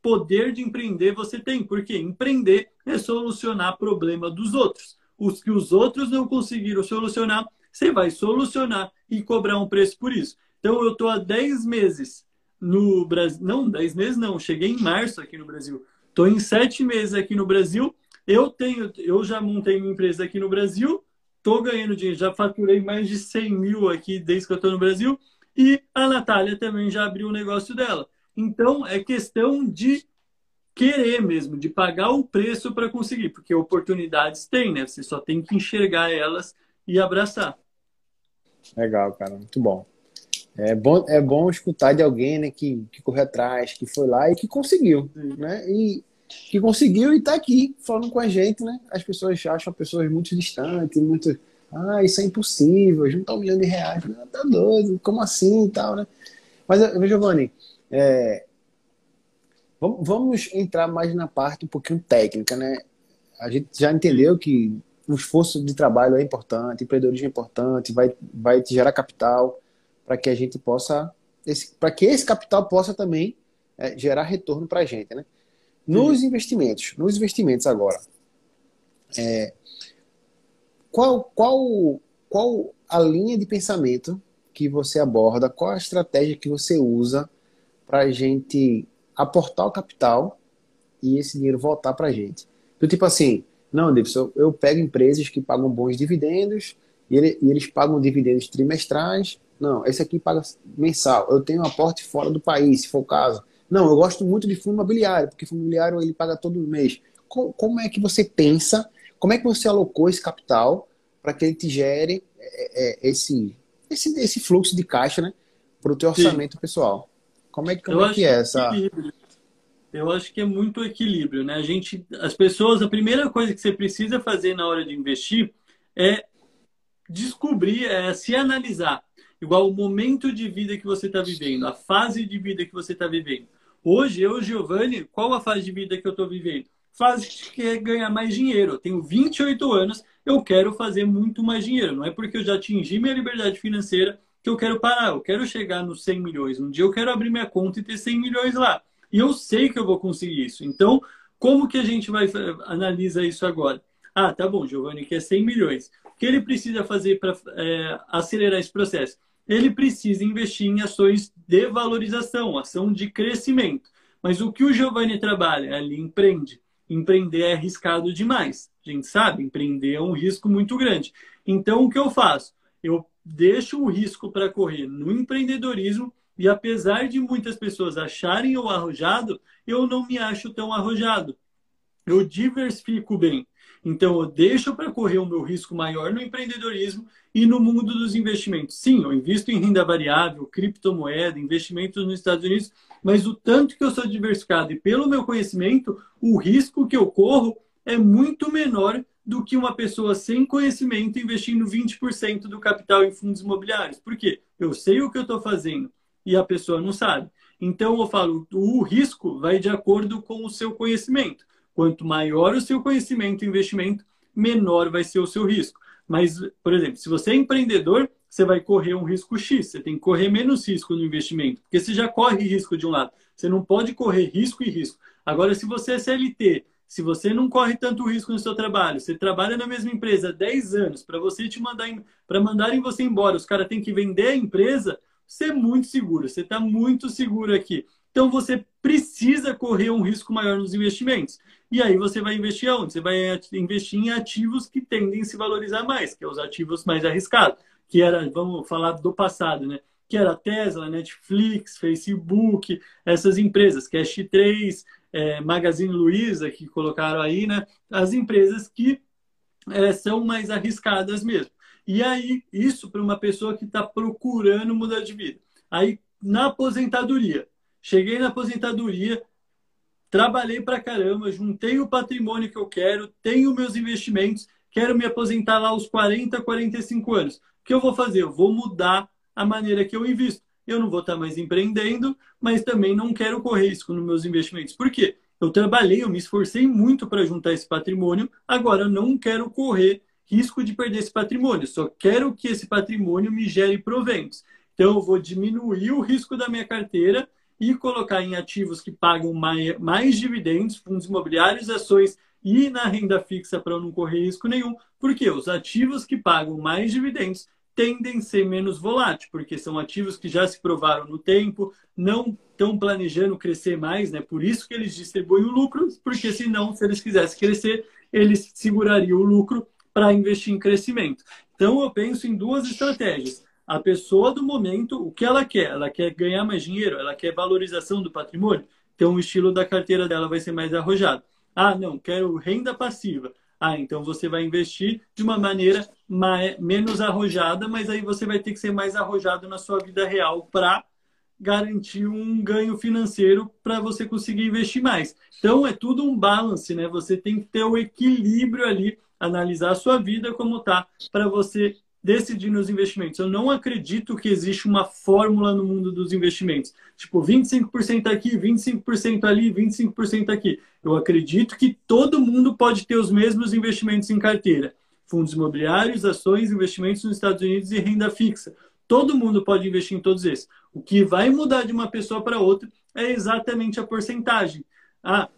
poder de empreender você tem. Porque empreender é solucionar problema dos outros. Os que os outros não conseguiram solucionar, você vai solucionar e cobrar um preço por isso. Então eu estou há 10 meses no Brasil. Não, 10 meses não. Cheguei em março aqui no Brasil. Estou em 7 meses aqui no Brasil. Eu tenho, eu já montei minha empresa aqui no Brasil. Estou ganhando dinheiro. Já faturei mais de 100 mil aqui desde que eu estou no Brasil. E a Natália também já abriu o negócio dela. Então, é questão de querer mesmo, de pagar o preço para conseguir, porque oportunidades tem, né? Você só tem que enxergar elas e abraçar. Legal, cara, muito bom. É bom, é bom escutar de alguém né, que, que correu atrás, que foi lá e que conseguiu, Sim. né? E que conseguiu e está aqui falando com a gente, né? As pessoas acham pessoas muito distantes, muito Ah, isso é impossível, juntar um milhão de reais. Não, tá doido, como assim e tal, né? Mas, Giovanni, é, vamos entrar mais na parte um pouquinho técnica, né? A gente já entendeu que o esforço de trabalho é importante, empreendedorismo é importante, vai, vai te gerar capital para que a gente possa, para que esse capital possa também é, gerar retorno para a gente, né? Nos Sim. investimentos, nos investimentos agora, é, qual, qual, qual a linha de pensamento que você aborda, qual a estratégia que você usa para a gente aportar o capital e esse dinheiro voltar para a gente? Do tipo assim, não, Davidson, eu pego empresas que pagam bons dividendos e, ele, e eles pagam dividendos trimestrais. Não, esse aqui paga mensal. Eu tenho um aporte fora do país, se for o caso. Não, eu gosto muito de fundo imobiliário, porque fundo imobiliário ele paga todo mês. Como, como é que você pensa, como é que você alocou esse capital para que ele te gere é, é, esse, esse, esse fluxo de caixa né, para o teu orçamento Sim. pessoal? Como é, como é que é essa... Eu acho que é muito equilíbrio, né? A gente, as pessoas, a primeira coisa que você precisa fazer na hora de investir é descobrir, é se analisar. Igual o momento de vida que você está vivendo, a fase de vida que você está vivendo. Hoje, eu, Giovanni, qual a fase de vida que eu estou vivendo? Fase que é ganhar mais dinheiro. Eu tenho 28 anos, eu quero fazer muito mais dinheiro. Não é porque eu já atingi minha liberdade financeira que eu quero parar. Eu quero chegar nos 100 milhões. Um dia eu quero abrir minha conta e ter 100 milhões lá. E eu sei que eu vou conseguir isso. Então, como que a gente vai analisar isso agora? Ah, tá bom, Giovanni quer 100 milhões. O que ele precisa fazer para é, acelerar esse processo? Ele precisa investir em ações de valorização, ação de crescimento. Mas o que o Giovanni trabalha? Ele empreende. Empreender é arriscado demais. A gente sabe, empreender é um risco muito grande. Então, o que eu faço? Eu deixo o risco para correr no empreendedorismo e apesar de muitas pessoas acharem eu arrojado, eu não me acho tão arrojado. Eu diversifico bem. Então, eu deixo para correr o meu risco maior no empreendedorismo e no mundo dos investimentos. Sim, eu invisto em renda variável, criptomoeda, investimentos nos Estados Unidos, mas o tanto que eu sou diversificado e pelo meu conhecimento, o risco que eu corro é muito menor do que uma pessoa sem conhecimento investindo 20% do capital em fundos imobiliários. Por quê? Eu sei o que eu estou fazendo, e a pessoa não sabe. Então eu falo, o risco vai de acordo com o seu conhecimento. Quanto maior o seu conhecimento e investimento, menor vai ser o seu risco. Mas, por exemplo, se você é empreendedor, você vai correr um risco X, você tem que correr menos risco no investimento, porque você já corre risco de um lado. Você não pode correr risco e risco. Agora, se você é CLT, se você não corre tanto risco no seu trabalho, você trabalha na mesma empresa há 10 anos, para você te mandar para mandarem você embora, os caras têm que vender a empresa, você é muito seguro, você está muito seguro aqui. Então você precisa correr um risco maior nos investimentos. E aí você vai investir aonde? Você vai investir em ativos que tendem a se valorizar mais, que é os ativos mais arriscados, que era, vamos falar do passado, né? Que era Tesla, Netflix, Facebook, essas empresas, Cash 3, é, Magazine Luiza, que colocaram aí, né? As empresas que é, são mais arriscadas mesmo. E aí, isso para uma pessoa que está procurando mudar de vida. Aí, na aposentadoria, cheguei na aposentadoria, trabalhei para caramba, juntei o patrimônio que eu quero, tenho meus investimentos, quero me aposentar lá aos 40, 45 anos. O que eu vou fazer? Eu vou mudar a maneira que eu invisto. Eu não vou estar tá mais empreendendo, mas também não quero correr risco nos meus investimentos. Por quê? Eu trabalhei, eu me esforcei muito para juntar esse patrimônio, agora eu não quero correr risco de perder esse patrimônio, só quero que esse patrimônio me gere proventos. Então, eu vou diminuir o risco da minha carteira e colocar em ativos que pagam mais, mais dividendos, fundos imobiliários, ações e na renda fixa para não correr risco nenhum, porque os ativos que pagam mais dividendos tendem a ser menos voláteis, porque são ativos que já se provaram no tempo, não estão planejando crescer mais, né? Por isso que eles distribuem o lucro, porque senão, se eles quisessem crescer, eles segurariam o lucro para investir em crescimento. Então, eu penso em duas estratégias. A pessoa do momento, o que ela quer? Ela quer ganhar mais dinheiro? Ela quer valorização do patrimônio? Então, o estilo da carteira dela vai ser mais arrojado. Ah, não, quero renda passiva. Ah, então você vai investir de uma maneira mais, menos arrojada, mas aí você vai ter que ser mais arrojado na sua vida real para garantir um ganho financeiro para você conseguir investir mais. Então é tudo um balance, né? Você tem que ter o equilíbrio ali analisar a sua vida como tá para você decidir nos investimentos. Eu não acredito que existe uma fórmula no mundo dos investimentos. Tipo, 25% aqui, 25% ali, 25% aqui. Eu acredito que todo mundo pode ter os mesmos investimentos em carteira. Fundos imobiliários, ações, investimentos nos Estados Unidos e renda fixa. Todo mundo pode investir em todos esses. O que vai mudar de uma pessoa para outra é exatamente a porcentagem. Ah,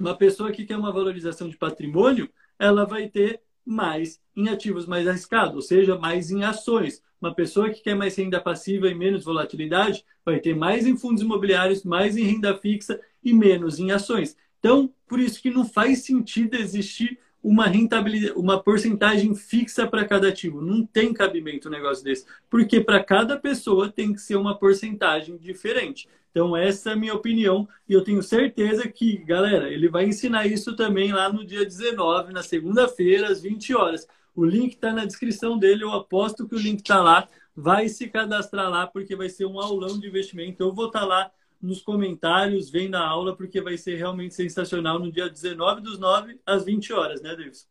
uma pessoa que quer uma valorização de patrimônio, ela vai ter mais em ativos mais arriscados, ou seja, mais em ações. Uma pessoa que quer mais renda passiva e menos volatilidade vai ter mais em fundos imobiliários, mais em renda fixa e menos em ações. Então, por isso que não faz sentido existir uma rentabilidade, uma porcentagem fixa para cada ativo. Não tem cabimento um negócio desse, porque para cada pessoa tem que ser uma porcentagem diferente. Então, essa é a minha opinião e eu tenho certeza que, galera, ele vai ensinar isso também lá no dia 19, na segunda-feira, às 20 horas. O link está na descrição dele, eu aposto que o link está lá. Vai se cadastrar lá, porque vai ser um aulão de investimento. Eu vou estar tá lá nos comentários, vendo a aula, porque vai ser realmente sensacional no dia 19 dos 9 às 20 horas, né, Davis?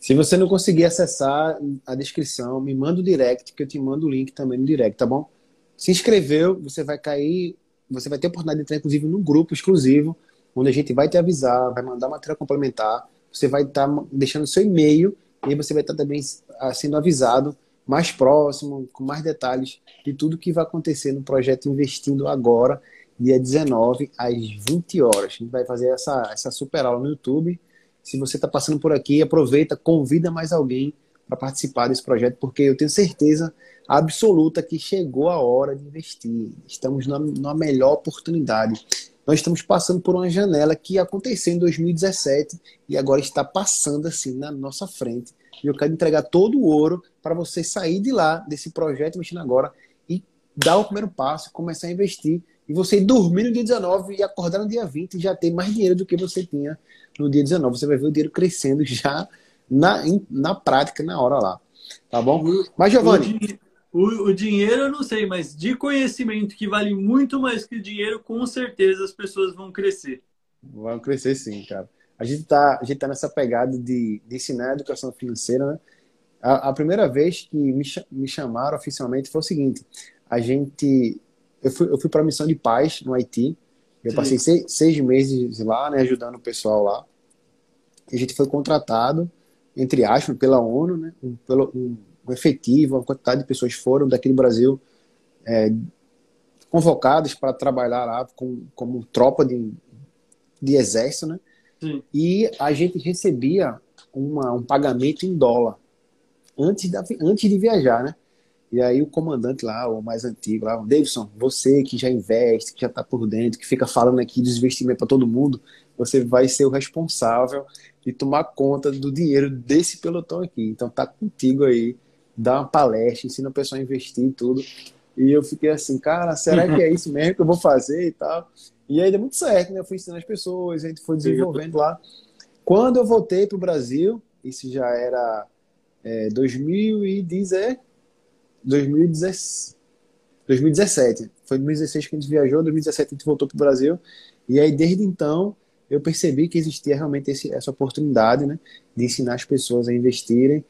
Se você não conseguir acessar a descrição, me manda o direct, que eu te mando o link também no direct, tá bom? Se inscreveu, você vai cair você vai ter a oportunidade de entrar, inclusive, num grupo exclusivo, onde a gente vai te avisar, vai mandar matéria complementar, você vai estar tá deixando seu e-mail e você vai estar tá também ah, sendo avisado mais próximo, com mais detalhes de tudo que vai acontecer no projeto Investindo Agora, dia 19 às 20 horas. A gente vai fazer essa, essa super aula no YouTube. Se você está passando por aqui, aproveita, convida mais alguém para participar desse projeto, porque eu tenho certeza absoluta que chegou a hora de investir. Estamos na, na melhor oportunidade. Nós estamos passando por uma janela que aconteceu em 2017 e agora está passando assim na nossa frente. E eu quero entregar todo o ouro para você sair de lá, desse projeto investindo agora, e dar o primeiro passo, começar a investir. E você dormir no dia 19 e acordar no dia 20 e já ter mais dinheiro do que você tinha no dia 19. Você vai ver o dinheiro crescendo já na, na prática, na hora lá. Tá bom? Mas, Giovanni. O, o, dinheiro eu não sei, mas de conhecimento que vale muito mais que dinheiro, com certeza as pessoas vão crescer. Vão crescer sim, cara. A gente tá, a gente tá nessa pegada de, de ensinar a educação financeira, né? A, a primeira vez que me, me chamaram oficialmente foi o seguinte: a gente. Eu fui, eu fui para a missão de paz no Haiti. Eu sim. passei seis, seis meses lá, né, ajudando o pessoal lá. E a gente foi contratado, entre aspas, pela ONU, né? Pelo, um, um efetivo, uma quantidade de pessoas foram daqui do Brasil é, convocadas para trabalhar lá com, como tropa de, de exército, né? Sim. E a gente recebia uma, um pagamento em dólar antes, da, antes de viajar, né? E aí o comandante lá, o mais antigo lá, Davidson, você que já investe, que já está por dentro, que fica falando aqui dos investimentos para todo mundo, você vai ser o responsável de tomar conta do dinheiro desse pelotão aqui. Então tá contigo aí dá uma palestra, ensina o pessoal a investir e tudo. E eu fiquei assim, cara, será que é isso mesmo que eu vou fazer e tal? E aí deu muito certo, né? Eu fui ensinando as pessoas, a gente foi desenvolvendo lá. Quando eu voltei para o Brasil, isso já era é, 2010, 2017. 2017. Foi 2016 que a gente viajou, 2017 a gente voltou para o Brasil. E aí, desde então, eu percebi que existia realmente esse, essa oportunidade né, de ensinar as pessoas a investirem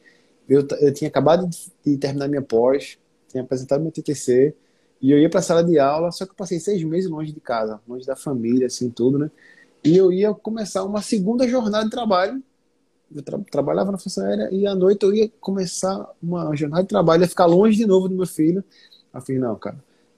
eu, eu tinha acabado de terminar minha pós, tinha apresentado meu TTC, e eu ia para a sala de aula, só que eu passei seis meses longe de casa, longe da família, assim, tudo, né? E eu ia começar uma segunda jornada de trabalho. Eu tra trabalhava na Força Aérea e à noite eu ia começar uma jornada de trabalho, ia ficar longe de novo do meu filho. Eu falei, não, cara,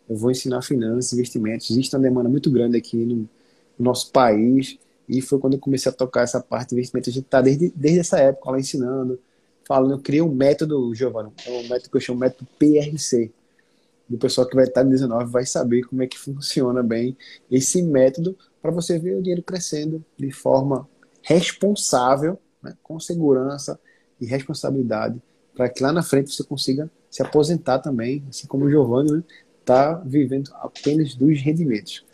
eu vou ensinar finanças, investimentos. Existe uma demanda muito grande aqui no, no nosso país. E foi quando eu comecei a tocar essa parte de investimento. A gente está desde, desde essa época lá ensinando, falando, eu criei um método, Giovanni, é um método que eu chamo método PRC. E o pessoal que vai estar no 19 vai saber como é que funciona bem esse método para você ver o dinheiro crescendo de forma responsável, né, com segurança e responsabilidade, para que lá na frente você consiga se aposentar também, assim como o Giovanni está né, vivendo apenas dos rendimentos.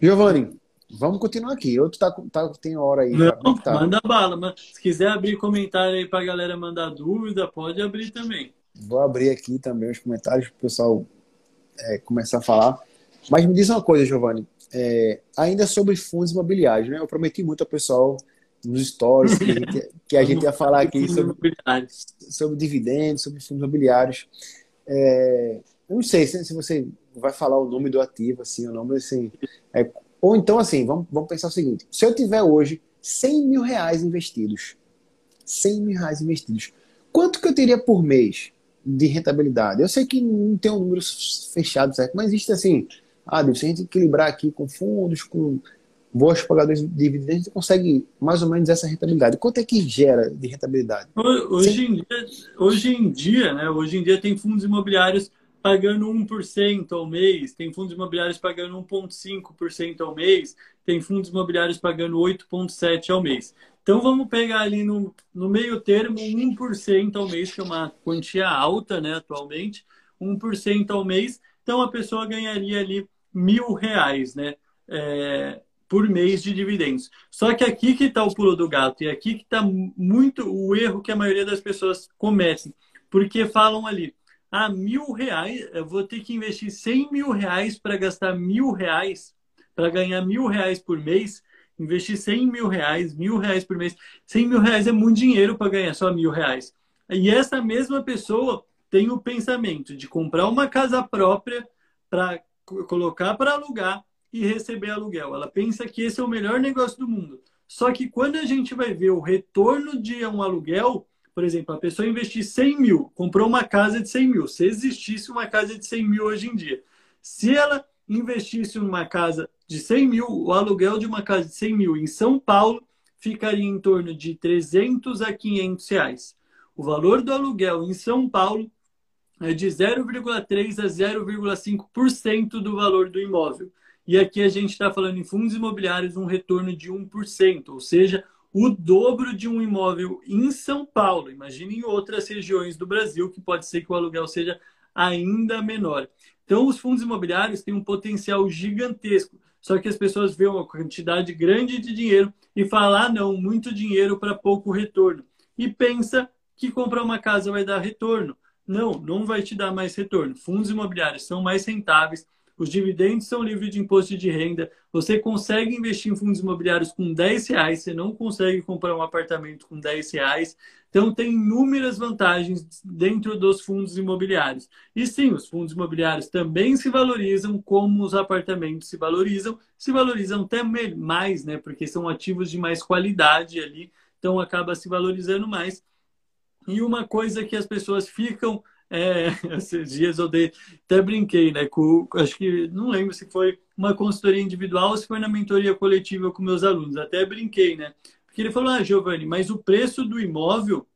Giovanni, Vamos continuar aqui. Outro tá, tá, tem hora aí. Não, tá. manda bala. Mas se quiser abrir comentário aí para a galera mandar dúvida, pode abrir também. Vou abrir aqui também os comentários para o pessoal é, começar a falar. Mas me diz uma coisa, Giovanni. É, ainda sobre fundos imobiliários, né? Eu prometi muito ao pessoal nos stories que a gente, que a gente ia falar aqui sobre, sobre dividendos, sobre fundos imobiliários. É, eu não sei se, se, você vai falar o nome do ativo, assim, o nome assim. É, ou então, assim, vamos, vamos pensar o seguinte: se eu tiver hoje 100 mil reais investidos, 100 mil reais investidos, quanto que eu teria por mês de rentabilidade? Eu sei que não tem um número fechado, certo? Mas existe assim, ah, se a gente equilibrar aqui com fundos, com bons pagadores de dividendos, a gente consegue mais ou menos essa rentabilidade. Quanto é que gera de rentabilidade? Hoje, em dia, hoje em dia, né? Hoje em dia tem fundos imobiliários pagando 1% ao mês, tem fundos imobiliários pagando 1,5% ao mês, tem fundos imobiliários pagando 8,7% ao mês. Então vamos pegar ali no, no meio termo 1% ao mês, que é uma quantia alta né, atualmente, 1% ao mês. Então a pessoa ganharia ali mil reais, né? É, por mês de dividendos. Só que aqui que está o pulo do gato e aqui que está muito o erro que a maioria das pessoas cometem, porque falam ali, ah, mil reais, eu vou ter que investir cem mil reais para gastar mil reais, para ganhar mil reais por mês, investir cem mil reais, mil reais por mês, cem mil reais é muito dinheiro para ganhar só mil reais. E essa mesma pessoa tem o pensamento de comprar uma casa própria para colocar para alugar e receber aluguel. Ela pensa que esse é o melhor negócio do mundo. Só que quando a gente vai ver o retorno de um aluguel, por exemplo, a pessoa investir 100 mil, comprou uma casa de 100 mil. Se existisse uma casa de 100 mil hoje em dia, se ela investisse numa casa de 100 mil, o aluguel de uma casa de 100 mil em São Paulo ficaria em torno de 300 a 500 reais. O valor do aluguel em São Paulo é de 0,3 a 0,5% do valor do imóvel. E aqui a gente está falando em fundos imobiliários um retorno de 1%, ou seja, o dobro de um imóvel em São Paulo. Imagine em outras regiões do Brasil, que pode ser que o aluguel seja ainda menor. Então, os fundos imobiliários têm um potencial gigantesco, só que as pessoas veem uma quantidade grande de dinheiro e falam, ah, não, muito dinheiro para pouco retorno. E pensa que comprar uma casa vai dar retorno. Não, não vai te dar mais retorno. Fundos imobiliários são mais rentáveis, os dividendos são livres de imposto de renda, você consegue investir em fundos imobiliários com 10 reais, você não consegue comprar um apartamento com 10 reais. Então, tem inúmeras vantagens dentro dos fundos imobiliários. E sim, os fundos imobiliários também se valorizam como os apartamentos se valorizam, se valorizam até mais, né? Porque são ativos de mais qualidade ali, então acaba se valorizando mais. E uma coisa que as pessoas ficam é, esses dias eu dei, até brinquei, né? Com, acho que não lembro se foi uma consultoria individual ou se foi na mentoria coletiva com meus alunos. Até brinquei, né? Porque ele falou: Ah, Giovanni, mas o preço do imóvel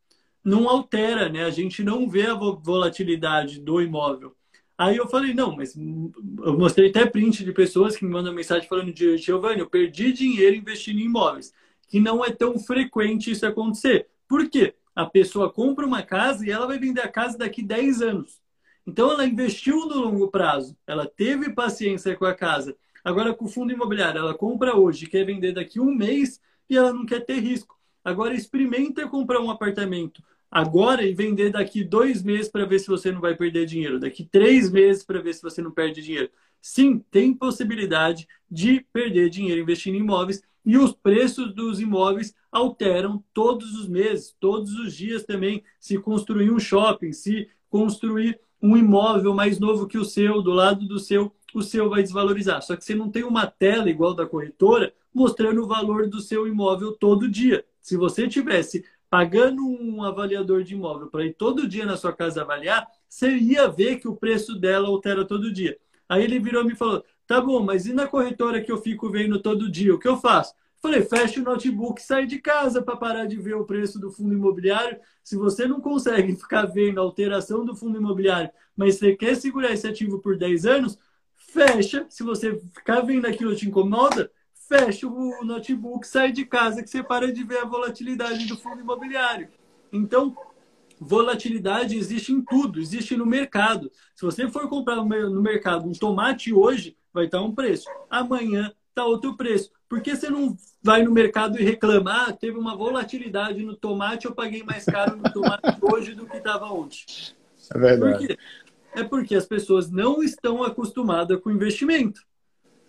não altera, né? A gente não vê a volatilidade do imóvel. Aí eu falei, não, mas eu mostrei até print de pessoas que me mandam mensagem falando de Giovanni, eu perdi dinheiro investindo em imóveis, que não é tão frequente isso acontecer. Por quê? A pessoa compra uma casa e ela vai vender a casa daqui 10 anos. Então ela investiu no longo prazo, ela teve paciência com a casa. Agora com o fundo imobiliário, ela compra hoje, quer vender daqui um mês e ela não quer ter risco. Agora experimenta comprar um apartamento agora e vender daqui dois meses para ver se você não vai perder dinheiro, daqui três meses para ver se você não perde dinheiro. Sim, tem possibilidade de perder dinheiro investindo em imóveis e os preços dos imóveis alteram todos os meses, todos os dias também. Se construir um shopping, se construir um imóvel mais novo que o seu, do lado do seu, o seu vai desvalorizar. Só que você não tem uma tela igual da corretora mostrando o valor do seu imóvel todo dia. Se você tivesse pagando um avaliador de imóvel para ir todo dia na sua casa avaliar, você ia ver que o preço dela altera todo dia. Aí ele virou e me falou: Tá bom, mas e na corretora que eu fico vendo todo dia? O que eu faço? Falei, fecha o notebook sai de casa para parar de ver o preço do fundo imobiliário. Se você não consegue ficar vendo a alteração do fundo imobiliário, mas você quer segurar esse ativo por 10 anos, fecha. Se você ficar vendo aquilo te incomoda, fecha o notebook, sai de casa que você para de ver a volatilidade do fundo imobiliário. Então, volatilidade existe em tudo, existe no mercado. Se você for comprar no mercado um tomate hoje, vai estar um preço. Amanhã está outro preço. Por que você não vai no mercado e reclamar? Ah, teve uma volatilidade no tomate, eu paguei mais caro no tomate hoje do que estava ontem. É verdade. Por? É porque as pessoas não estão acostumadas com investimento.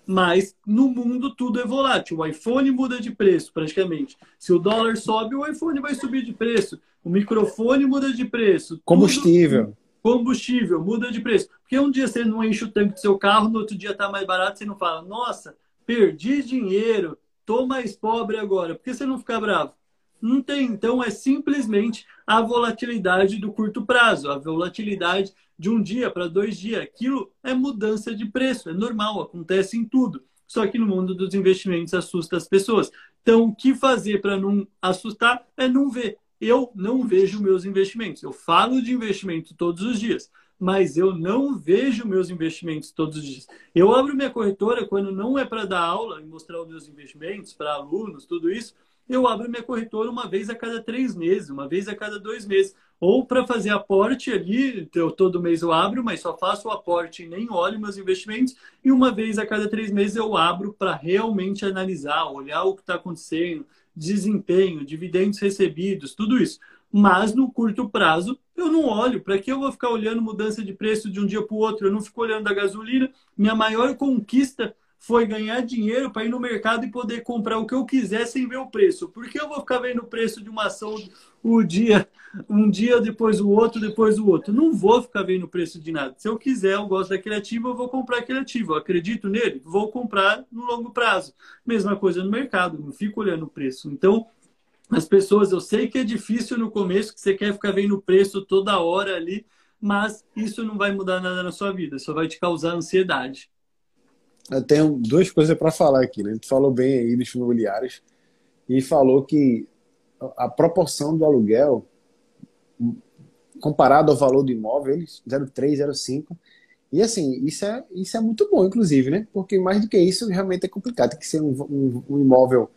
Mas no mundo tudo é volátil. O iPhone muda de preço praticamente. Se o dólar sobe, o iPhone vai subir de preço. O microfone muda de preço. Combustível. Tudo, combustível muda de preço. Porque um dia você não enche o tanque do seu carro, no outro dia está mais barato, você não fala, nossa, perdi dinheiro, tô mais pobre agora. Por que você não fica bravo? Não tem. Então, é simplesmente a volatilidade do curto prazo, a volatilidade de um dia para dois dias. Aquilo é mudança de preço, é normal, acontece em tudo. Só que no mundo dos investimentos assusta as pessoas. Então, o que fazer para não assustar é não ver. Eu não vejo meus investimentos. Eu falo de investimento todos os dias, mas eu não vejo meus investimentos todos os dias. Eu abro minha corretora quando não é para dar aula e mostrar os meus investimentos para alunos, tudo isso eu abro minha corretora uma vez a cada três meses, uma vez a cada dois meses. Ou para fazer aporte ali, eu, todo mês eu abro, mas só faço o aporte e nem olho meus investimentos. E uma vez a cada três meses eu abro para realmente analisar, olhar o que está acontecendo, desempenho, dividendos recebidos, tudo isso. Mas no curto prazo, eu não olho. Para que eu vou ficar olhando mudança de preço de um dia para o outro? Eu não fico olhando a gasolina. Minha maior conquista foi ganhar dinheiro para ir no mercado e poder comprar o que eu quiser sem ver o preço. Por que eu vou ficar vendo o preço de uma ação o dia, um dia depois o outro, depois o outro? Não vou ficar vendo o preço de nada. Se eu quiser, eu gosto daquele ativo, eu vou comprar aquele ativo. Eu acredito nele, vou comprar no longo prazo. Mesma coisa no mercado, não fico olhando o preço. Então, as pessoas, eu sei que é difícil no começo, que você quer ficar vendo o preço toda hora ali, mas isso não vai mudar nada na sua vida, só vai te causar ansiedade. Eu tenho duas coisas para falar aqui, né? Tu falou bem aí dos imobiliários e falou que a proporção do aluguel comparado ao valor do imóvel, eles 0,3, 0,5. E assim, isso é, isso é muito bom, inclusive, né? Porque mais do que isso, realmente é complicado. Tem que ser um, um, um imóvel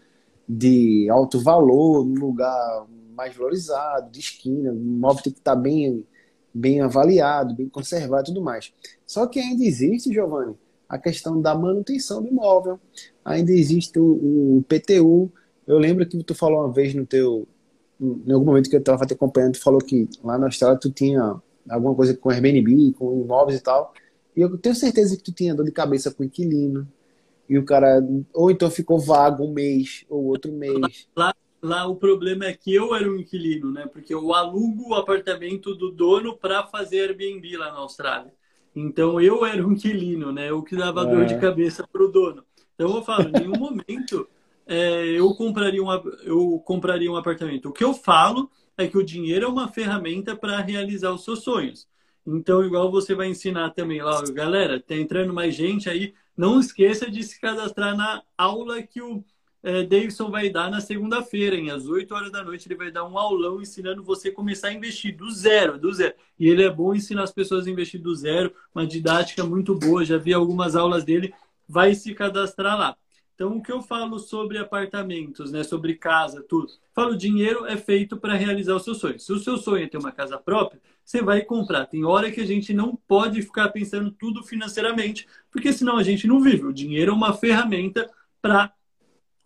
de alto valor, num lugar mais valorizado, de esquina, um imóvel tem que estar bem, bem avaliado, bem conservado e tudo mais. Só que ainda existe, Giovanni, a questão da manutenção do imóvel. Ainda existe o, o PTU. Eu lembro que tu falou uma vez no teu, em algum momento que eu estava te acompanhando, tu falou que lá na Austrália tu tinha alguma coisa com Airbnb, com imóveis e tal. E eu tenho certeza que tu tinha dor de cabeça com inquilino. E o cara, ou então ficou vago um mês, ou outro mês. Lá, lá o problema é que eu era um inquilino, né? Porque eu alugo o apartamento do dono para fazer Airbnb lá na Austrália. Então eu era um inquilino, né? O que dava é. dor de cabeça para o dono. Então eu falo, em nenhum momento é, eu, compraria um, eu compraria um apartamento. O que eu falo é que o dinheiro é uma ferramenta para realizar os seus sonhos. Então, igual você vai ensinar também lá, galera, tá entrando mais gente aí, não esqueça de se cadastrar na aula que o é, Davidson vai dar na segunda-feira, às 8 horas da noite, ele vai dar um aulão ensinando você começar a investir do zero, do zero. E ele é bom ensinar as pessoas a investir do zero, uma didática muito boa, já vi algumas aulas dele, vai se cadastrar lá. Então, o que eu falo sobre apartamentos, né, sobre casa, tudo? Falo, dinheiro é feito para realizar os seus sonhos. Se o seu sonho é ter uma casa própria, você vai comprar. Tem hora que a gente não pode ficar pensando tudo financeiramente, porque senão a gente não vive. O dinheiro é uma ferramenta para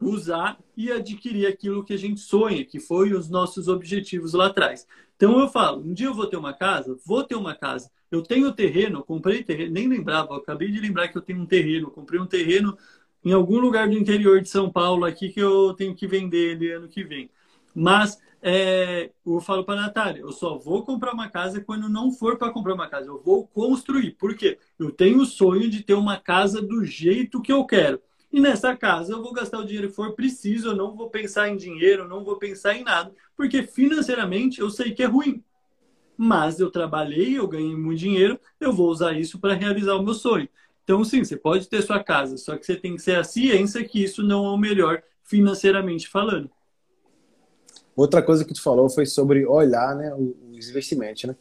usar e adquirir aquilo que a gente sonha, que foi os nossos objetivos lá atrás. Então eu falo, um dia eu vou ter uma casa, vou ter uma casa. Eu tenho terreno, comprei terreno, nem lembrava, acabei de lembrar que eu tenho um terreno, comprei um terreno em algum lugar do interior de São Paulo aqui que eu tenho que vender ele ano que vem. Mas é, eu falo para a Natália, eu só vou comprar uma casa quando não for para comprar uma casa, eu vou construir. Por quê? Eu tenho o sonho de ter uma casa do jeito que eu quero. E nessa casa eu vou gastar o dinheiro que for preciso, eu não vou pensar em dinheiro, não vou pensar em nada, porque financeiramente eu sei que é ruim. Mas eu trabalhei, eu ganhei muito dinheiro, eu vou usar isso para realizar o meu sonho. Então, sim, você pode ter sua casa, só que você tem que ser a ciência que isso não é o melhor financeiramente falando. Outra coisa que tu falou foi sobre olhar né, os investimentos, né?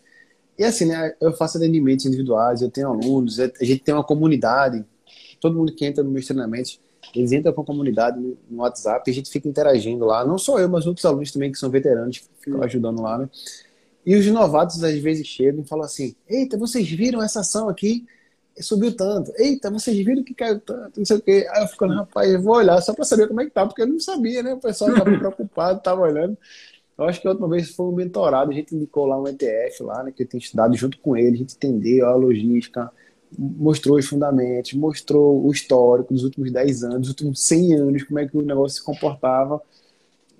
E assim, né, eu faço atendimentos individuais, eu tenho alunos, a gente tem uma comunidade todo mundo que entra nos meus treinamentos, eles entram com a comunidade no, WhatsApp a gente fica interagindo lá. Não só eu, mas outros alunos também que são veteranos, que ficam ajudando lá, né? E os novatos às vezes chegam e falam assim: Eita, vocês viram essa ação aqui? Subiu tanto. Eita, vocês viram que caiu tanto? Não sei o quê. Aí eu fico, rapaz, eu vou olhar só para saber como é que tá, porque eu não sabia, né? O pessoal estava preocupado, estava olhando. Eu acho que a última vez foi um mentorado, a gente indicou lá um ETF lá, né? Que eu tenho estudado junto com ele, a gente entendeu a logística, mostrou os fundamentos, mostrou o histórico dos últimos 10 anos, dos últimos 100 anos, como é que o negócio se comportava.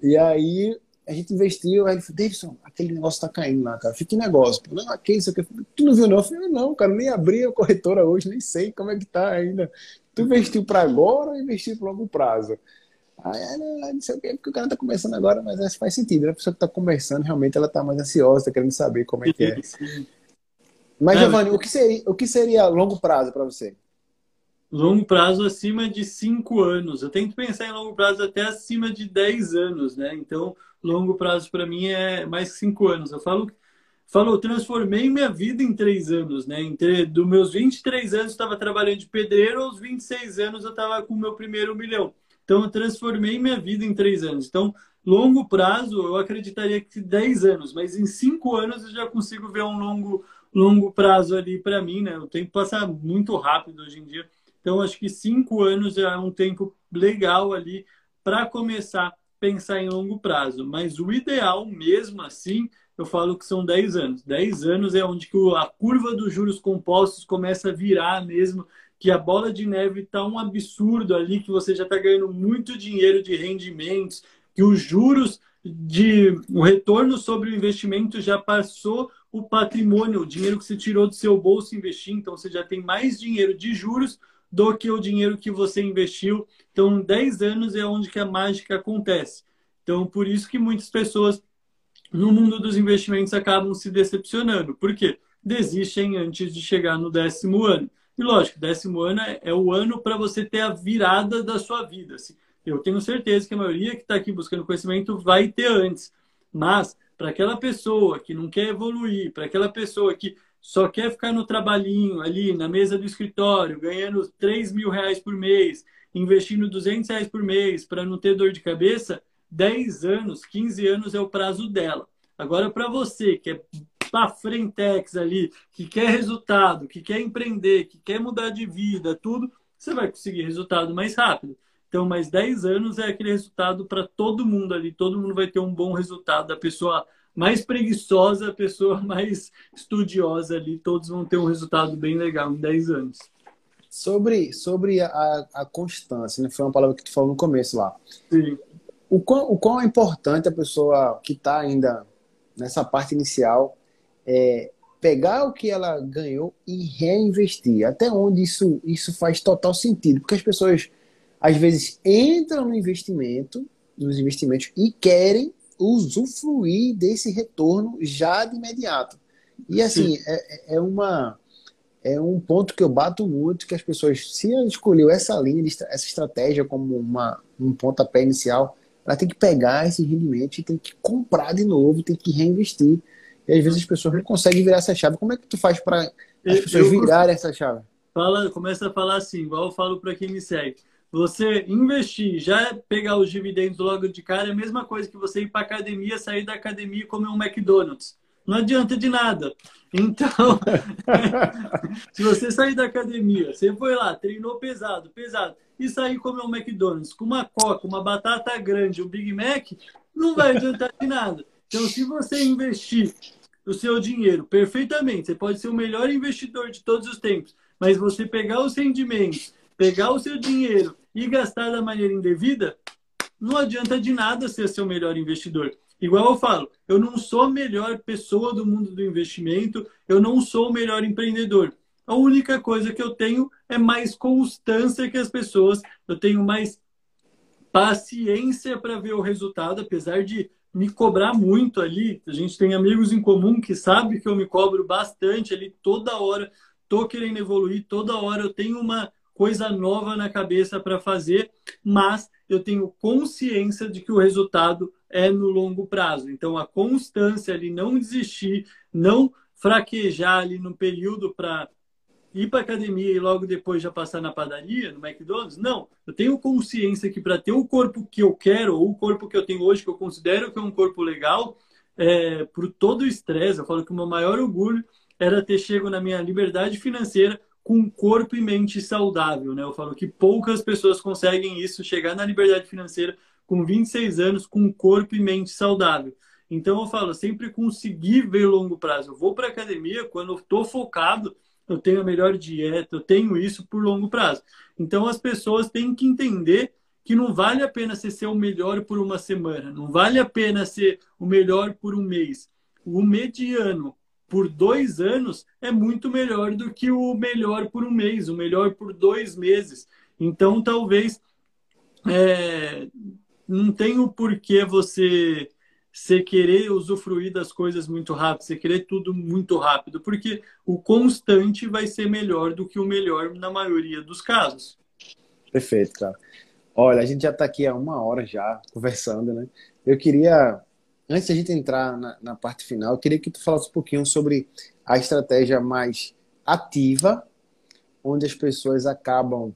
E aí a gente investiu, aí ele falou, Davidson, aquele negócio tá caindo lá, cara. Fica em negócio. Não, aqui, isso aqui. Tu não viu, não? Eu falei, não, cara, nem abri a corretora hoje, nem sei como é que tá ainda. Tu investiu para agora ou investiu para longo prazo? Aí, não, não sei o que, porque o cara tá começando agora, mas faz sentido. Né? A pessoa que tá começando, realmente, ela tá mais ansiosa, tá querendo saber como é que é. Mas, Giovanni, o que seria, o que seria longo prazo para você? Longo prazo acima de 5 anos. Eu tento pensar em longo prazo até acima de 10 anos, né? Então, longo prazo para mim é mais 5 anos. Eu falo, falo, eu transformei minha vida em 3 anos, né? Entre dos meus 23 anos eu estava trabalhando de pedreiro, aos 26 anos eu estava com o meu primeiro milhão. Então, eu transformei minha vida em 3 anos. Então, longo prazo, eu acreditaria que 10 anos, mas em 5 anos eu já consigo ver um longo longo prazo ali para mim, né? O tempo passa muito rápido hoje em dia. Então, acho que cinco anos já é um tempo legal ali para começar a pensar em longo prazo. Mas o ideal, mesmo assim, eu falo que são 10 anos. 10 anos é onde que a curva dos juros compostos começa a virar mesmo, que a bola de neve está um absurdo ali, que você já está ganhando muito dinheiro de rendimentos, que os juros de o retorno sobre o investimento já passou o patrimônio, o dinheiro que você tirou do seu bolso investir. Então, você já tem mais dinheiro de juros do que o dinheiro que você investiu. Então, 10 anos é onde que a mágica acontece. Então, por isso que muitas pessoas no mundo dos investimentos acabam se decepcionando. Por quê? Desistem antes de chegar no décimo ano. E lógico, décimo ano é, é o ano para você ter a virada da sua vida. Assim. Eu tenho certeza que a maioria que está aqui buscando conhecimento vai ter antes. Mas para aquela pessoa que não quer evoluir, para aquela pessoa que só quer ficar no trabalhinho ali na mesa do escritório, ganhando 3 mil reais por mês, investindo 200 reais por mês para não ter dor de cabeça, 10 anos, 15 anos é o prazo dela. Agora, para você que é para frentex ali, que quer resultado, que quer empreender, que quer mudar de vida, tudo, você vai conseguir resultado mais rápido. Então, mais 10 anos é aquele resultado para todo mundo ali. Todo mundo vai ter um bom resultado. A pessoa mais preguiçosa, a pessoa mais estudiosa ali, todos vão ter um resultado bem legal em 10 anos. Sobre, sobre a, a constância, né? Foi uma palavra que tu falou no começo lá. Sim. O quão, o quão é importante a pessoa que está ainda nessa parte inicial é pegar o que ela ganhou e reinvestir. Até onde isso, isso faz total sentido. Porque as pessoas às vezes entram no investimento, nos investimentos e querem usufruir desse retorno já de imediato. E assim, é, é, uma é um ponto que eu bato muito que as pessoas, se ela escolheu essa linha, essa estratégia como uma, um pontapé inicial, ela tem que pegar esse rendimento e tem que comprar de novo, tem que reinvestir. E às vezes as pessoas não conseguem virar essa chave. Como é que tu faz para as pessoas virarem essa chave? Fala, começa a falar assim, igual eu falo para quem me segue você investir, já pegar os dividendos logo de cara, é a mesma coisa que você ir para academia, sair da academia e comer um McDonald's. Não adianta de nada. Então, se você sair da academia, você foi lá, treinou pesado, pesado, e sair comer um McDonald's com uma coca, uma batata grande, um Big Mac, não vai adiantar de nada. Então, se você investir o seu dinheiro perfeitamente, você pode ser o melhor investidor de todos os tempos, mas você pegar os rendimentos pegar o seu dinheiro e gastar da maneira indevida, não adianta de nada ser seu melhor investidor. Igual eu falo, eu não sou a melhor pessoa do mundo do investimento, eu não sou o melhor empreendedor. A única coisa que eu tenho é mais constância que as pessoas, eu tenho mais paciência para ver o resultado, apesar de me cobrar muito ali. A gente tem amigos em comum que sabem que eu me cobro bastante ali toda hora, tô querendo evoluir, toda hora eu tenho uma coisa nova na cabeça para fazer, mas eu tenho consciência de que o resultado é no longo prazo. Então, a constância ali, não desistir, não fraquejar ali no período para ir para academia e logo depois já passar na padaria, no McDonald's. Não, eu tenho consciência que para ter o corpo que eu quero, ou o corpo que eu tenho hoje, que eu considero que é um corpo legal, é, por todo o estresse, eu falo que o meu maior orgulho era ter chego na minha liberdade financeira com corpo e mente saudável, né? Eu falo que poucas pessoas conseguem isso, chegar na liberdade financeira com 26 anos com corpo e mente saudável. Então eu falo, sempre conseguir ver longo prazo. Eu vou para academia quando eu estou focado, eu tenho a melhor dieta, eu tenho isso por longo prazo. Então as pessoas têm que entender que não vale a pena você ser o melhor por uma semana, não vale a pena ser o melhor por um mês. O mediano por dois anos é muito melhor do que o melhor por um mês, o melhor por dois meses. Então, talvez é, não tem o porquê você você querer usufruir das coisas muito rápido, você querer tudo muito rápido, porque o constante vai ser melhor do que o melhor na maioria dos casos. Perfeito, cara. Olha, a gente já está aqui há uma hora já conversando, né? Eu queria, antes de a gente entrar na, na parte final, eu queria que tu falasse um pouquinho sobre a estratégia mais ativa, onde as pessoas acabam,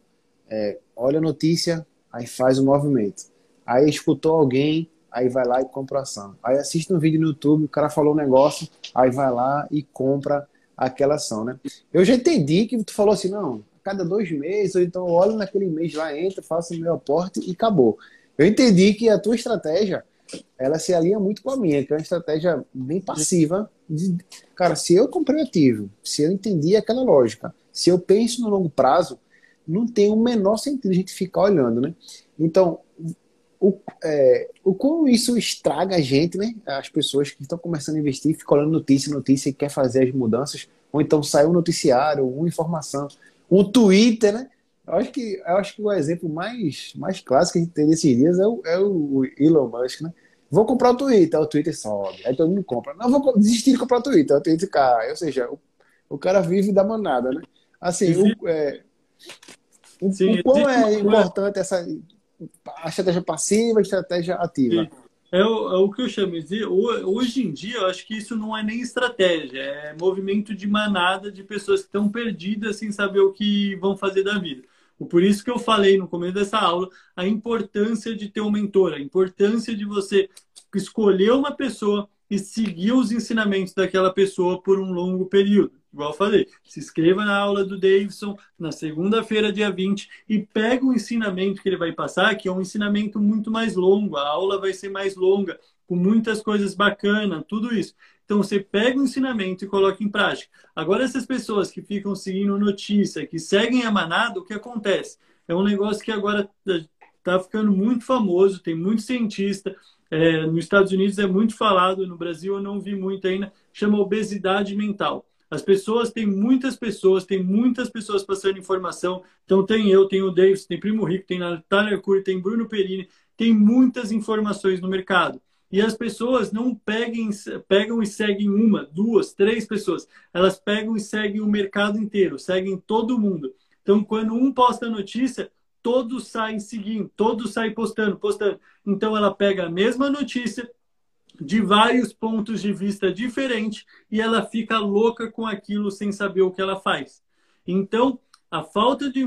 é, olha a notícia, aí faz o movimento. Aí escutou alguém, aí vai lá e compra a ação. Aí assiste um vídeo no YouTube, o cara falou um negócio, aí vai lá e compra aquela ação, né? Eu já entendi que tu falou assim, não, cada dois meses, ou então olho naquele mês lá, entra, faço o meu aporte e acabou. Eu entendi que a tua estratégia, ela se alinha muito com a minha, que é uma estratégia bem passiva. De, cara, se eu comprei ativo, se eu entendi aquela lógica, se eu penso no longo prazo, não tem o menor sentido a gente ficar olhando, né? Então, o, é, o como isso estraga a gente, né? As pessoas que estão começando a investir, ficam olhando notícia, notícia e quer fazer as mudanças, ou então sai um noticiário, uma informação, um Twitter, né? Eu acho que, eu acho que o exemplo mais, mais clássico que a gente tem nesses dias é o, é o Elon Musk, né? Vou comprar o Twitter, o Twitter sobe, aí todo mundo compra. Não, vou desistir de comprar o Twitter, o Twitter cai. Ou seja, o, o cara vive da manada, né? Assim, o, é, Sim, o quão é importante essa a estratégia passiva, a estratégia ativa. É o, é o, que eu chamo de. Hoje em dia, eu acho que isso não é nem estratégia, é movimento de manada de pessoas que estão perdidas sem saber o que vão fazer da vida. Por isso que eu falei no começo dessa aula a importância de ter um mentor, a importância de você escolher uma pessoa e seguir os ensinamentos daquela pessoa por um longo período. Igual eu falei, se inscreva na aula do Davidson na segunda-feira, dia 20, e pega o ensinamento que ele vai passar, que é um ensinamento muito mais longo, a aula vai ser mais longa, com muitas coisas bacanas, tudo isso. Então você pega o ensinamento e coloca em prática. Agora, essas pessoas que ficam seguindo notícia, que seguem a manada, o que acontece? É um negócio que agora está ficando muito famoso, tem muito cientista. É, nos Estados Unidos é muito falado, no Brasil eu não vi muito ainda, chama obesidade mental. As pessoas, tem muitas pessoas, tem muitas pessoas passando informação. Então tem eu, tem o Davis, tem Primo Rico, tem Natália Cury, tem Bruno Perini, tem muitas informações no mercado. E as pessoas não peguem, pegam e seguem uma, duas, três pessoas. Elas pegam e seguem o mercado inteiro, seguem todo mundo. Então, quando um posta notícia, todos saem seguindo, todos saem postando, postando. Então, ela pega a mesma notícia, de vários pontos de vista diferentes e ela fica louca com aquilo sem saber o que ela faz. Então, a falta de,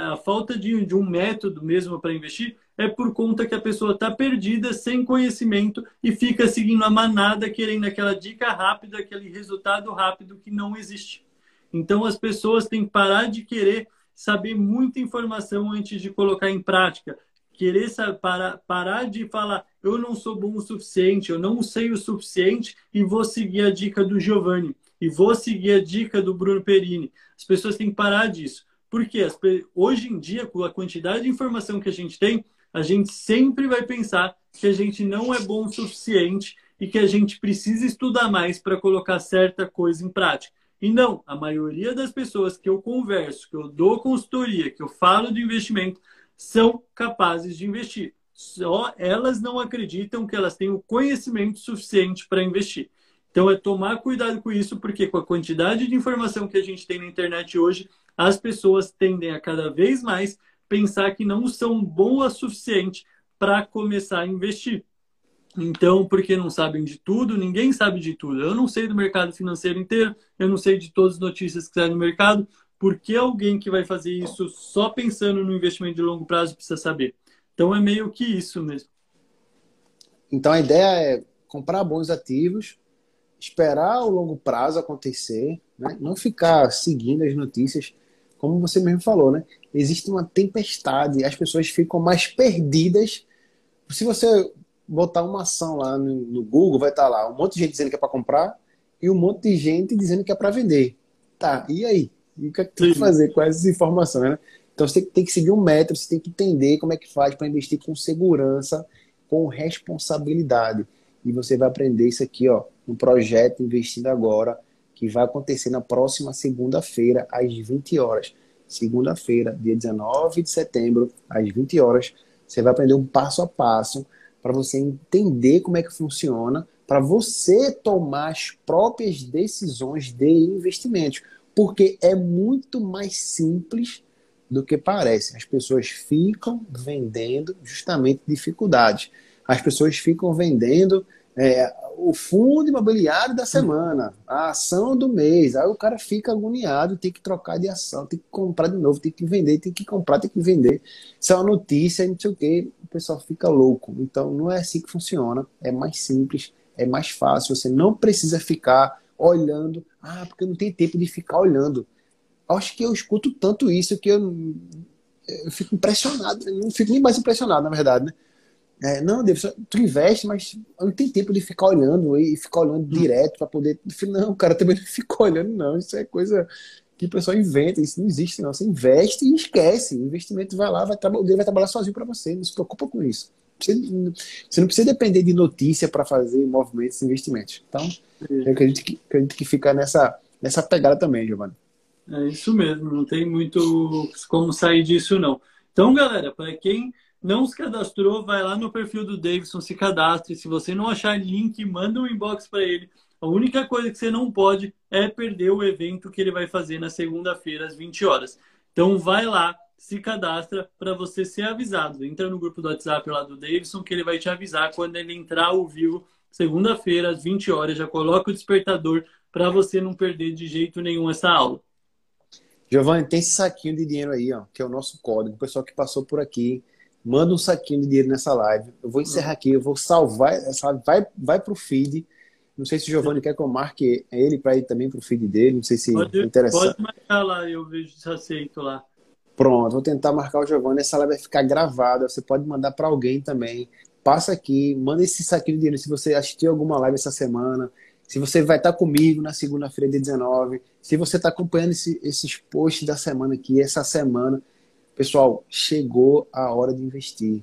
a falta de, de um método mesmo para investir é por conta que a pessoa está perdida, sem conhecimento e fica seguindo a manada, querendo aquela dica rápida, aquele resultado rápido que não existe. Então, as pessoas têm que parar de querer saber muita informação antes de colocar em prática querer parar, parar de falar eu não sou bom o suficiente, eu não sei o suficiente e vou seguir a dica do Giovanni e vou seguir a dica do Bruno Perini. As pessoas têm que parar disso. Porque hoje em dia, com a quantidade de informação que a gente tem, a gente sempre vai pensar que a gente não é bom o suficiente e que a gente precisa estudar mais para colocar certa coisa em prática. E não, a maioria das pessoas que eu converso, que eu dou consultoria, que eu falo de investimento, são capazes de investir. Só elas não acreditam que elas têm o conhecimento suficiente para investir. Então é tomar cuidado com isso, porque com a quantidade de informação que a gente tem na internet hoje, as pessoas tendem a cada vez mais pensar que não são boas o suficiente para começar a investir. Então, porque não sabem de tudo, ninguém sabe de tudo. Eu não sei do mercado financeiro inteiro, eu não sei de todas as notícias que saem no mercado, por que alguém que vai fazer isso só pensando no investimento de longo prazo precisa saber? Então é meio que isso mesmo. Então a ideia é comprar bons ativos, esperar o longo prazo acontecer, né? não ficar seguindo as notícias, como você mesmo falou, né? Existe uma tempestade, as pessoas ficam mais perdidas. Se você botar uma ação lá no, no Google, vai estar lá um monte de gente dizendo que é para comprar e um monte de gente dizendo que é para vender tá, e aí? E o que é que tu vai fazer com essas informações, né? Então você tem que seguir um método, você tem que entender como é que faz para investir com segurança, com responsabilidade. E você vai aprender isso aqui, ó, no projeto Investindo Agora, que vai acontecer na próxima segunda-feira, às 20 horas. Segunda-feira, dia 19 de setembro, às 20 horas. Você vai aprender um passo a passo para você entender como é que funciona, para você tomar as próprias decisões de investimentos. Porque é muito mais simples do que parece. As pessoas ficam vendendo justamente dificuldades. As pessoas ficam vendendo é, o fundo imobiliário da semana, a ação do mês. Aí o cara fica agoniado, tem que trocar de ação, tem que comprar de novo, tem que vender, tem que comprar, tem que vender. Isso é uma notícia, não sei o quê, o pessoal fica louco. Então não é assim que funciona. É mais simples, é mais fácil. Você não precisa ficar olhando. Ah, porque eu não tenho tempo de ficar olhando acho que eu escuto tanto isso que eu, eu fico impressionado. não fico nem mais impressionado, na verdade, né? É, não, David, tu investe, mas não tenho tempo de ficar olhando e ficar olhando hum. direto para poder. Não, o cara também não fica olhando, não. Isso é coisa que o pessoal inventa, isso não existe, não. Você investe e esquece. O investimento vai lá, vai trabalhar, ele vai trabalhar sozinho para você, não se preocupa com isso. Você, você não precisa depender de notícia para fazer movimentos e investimentos. Então, eu acredito que, acredito que fica nessa, nessa pegada também, Giovanni. É isso mesmo, não tem muito como sair disso, não. Então, galera, para quem não se cadastrou, vai lá no perfil do Davidson, se cadastre. Se você não achar link, manda um inbox para ele. A única coisa que você não pode é perder o evento que ele vai fazer na segunda-feira, às 20 horas. Então, vai lá, se cadastra para você ser avisado. Entra no grupo do WhatsApp lá do Davidson, que ele vai te avisar quando ele entrar ao vivo, segunda-feira, às 20 horas. Já coloca o despertador para você não perder de jeito nenhum essa aula. Giovanni, tem esse saquinho de dinheiro aí, ó, que é o nosso código. O pessoal que passou por aqui, manda um saquinho de dinheiro nessa live. Eu vou encerrar aqui, eu vou salvar essa vai vai pro feed. Não sei se o Giovanni quer que eu marque ele para ir também pro feed dele, não sei se pode, é interessante. Pode marcar lá, eu vejo se aceito lá. Pronto, vou tentar marcar o Giovanni, essa live vai ficar gravada, você pode mandar para alguém também. Passa aqui, manda esse saquinho de dinheiro se você assistiu alguma live essa semana, se você vai estar comigo na segunda-feira de 19, se você está acompanhando esse, esses posts da semana aqui, essa semana, pessoal, chegou a hora de investir.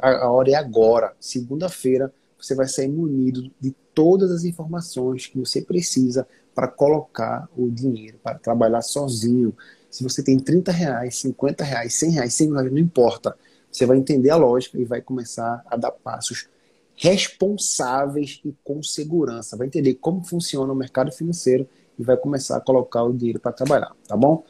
A, a hora é agora. Segunda-feira você vai sair munido de todas as informações que você precisa para colocar o dinheiro, para trabalhar sozinho. Se você tem 30 reais, 50 reais, 100 reais, 100 reais, não importa. Você vai entender a lógica e vai começar a dar passos responsáveis e com segurança. Vai entender como funciona o mercado financeiro e vai começar a colocar o dinheiro para trabalhar, tá bom?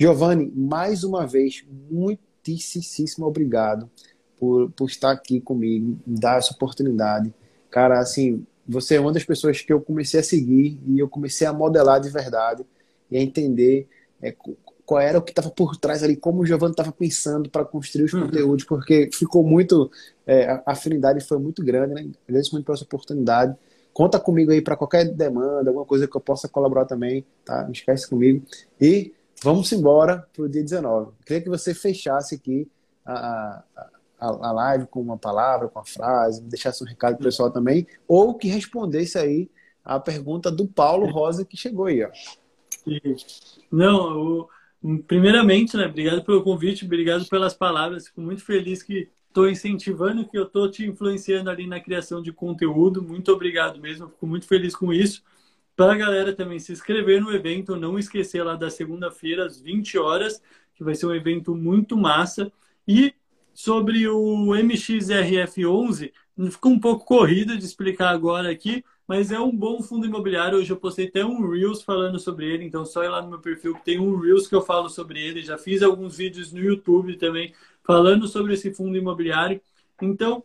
Giovanni, mais uma vez, muitíssimo obrigado por, por estar aqui comigo, dar essa oportunidade. Cara, assim, você é uma das pessoas que eu comecei a seguir e eu comecei a modelar de verdade e a entender é, qual era o que estava por trás ali, como o Giovanni estava pensando para construir os uhum. conteúdos, porque ficou muito. É, a afinidade foi muito grande, né? Agradeço muito pela essa oportunidade. Conta comigo aí para qualquer demanda, alguma coisa que eu possa colaborar também, tá? Não esquece comigo. E vamos embora para o dia 19. Queria que você fechasse aqui a, a, a live com uma palavra, com uma frase, deixasse um recado pro pessoal também, ou que respondesse aí a pergunta do Paulo Rosa que chegou aí, ó. Não, o Primeiramente, né, obrigado pelo convite, obrigado pelas palavras. Fico muito feliz que estou incentivando, que eu estou te influenciando ali na criação de conteúdo. Muito obrigado mesmo, fico muito feliz com isso. Para a galera também se inscrever no evento, não esquecer lá da segunda-feira, às 20 horas, que vai ser um evento muito massa. E sobre o MXRF11, ficou um pouco corrido de explicar agora aqui, mas é um bom fundo imobiliário. Hoje eu postei até um Reels falando sobre ele, então só ir lá no meu perfil que tem um Reels que eu falo sobre ele. Já fiz alguns vídeos no YouTube também falando sobre esse fundo imobiliário. Então,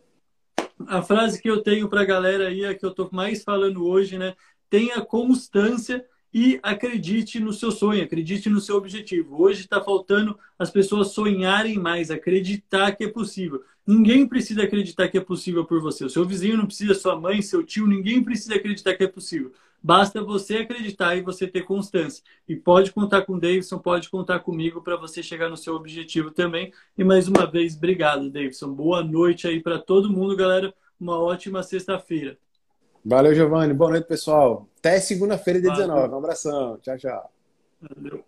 a frase que eu tenho para a galera aí, é que eu estou mais falando hoje, né? Tenha constância e acredite no seu sonho, acredite no seu objetivo. Hoje está faltando as pessoas sonharem mais, acreditar que é possível. Ninguém precisa acreditar que é possível por você. O seu vizinho não precisa, sua mãe, seu tio, ninguém precisa acreditar que é possível. Basta você acreditar e você ter constância. E pode contar com o Davidson, pode contar comigo para você chegar no seu objetivo também. E mais uma vez, obrigado, Davidson. Boa noite aí para todo mundo, galera. Uma ótima sexta-feira. Valeu, Giovanni. Boa noite, pessoal. Até segunda-feira, dia 19. Um abração. Tchau, tchau. Valeu.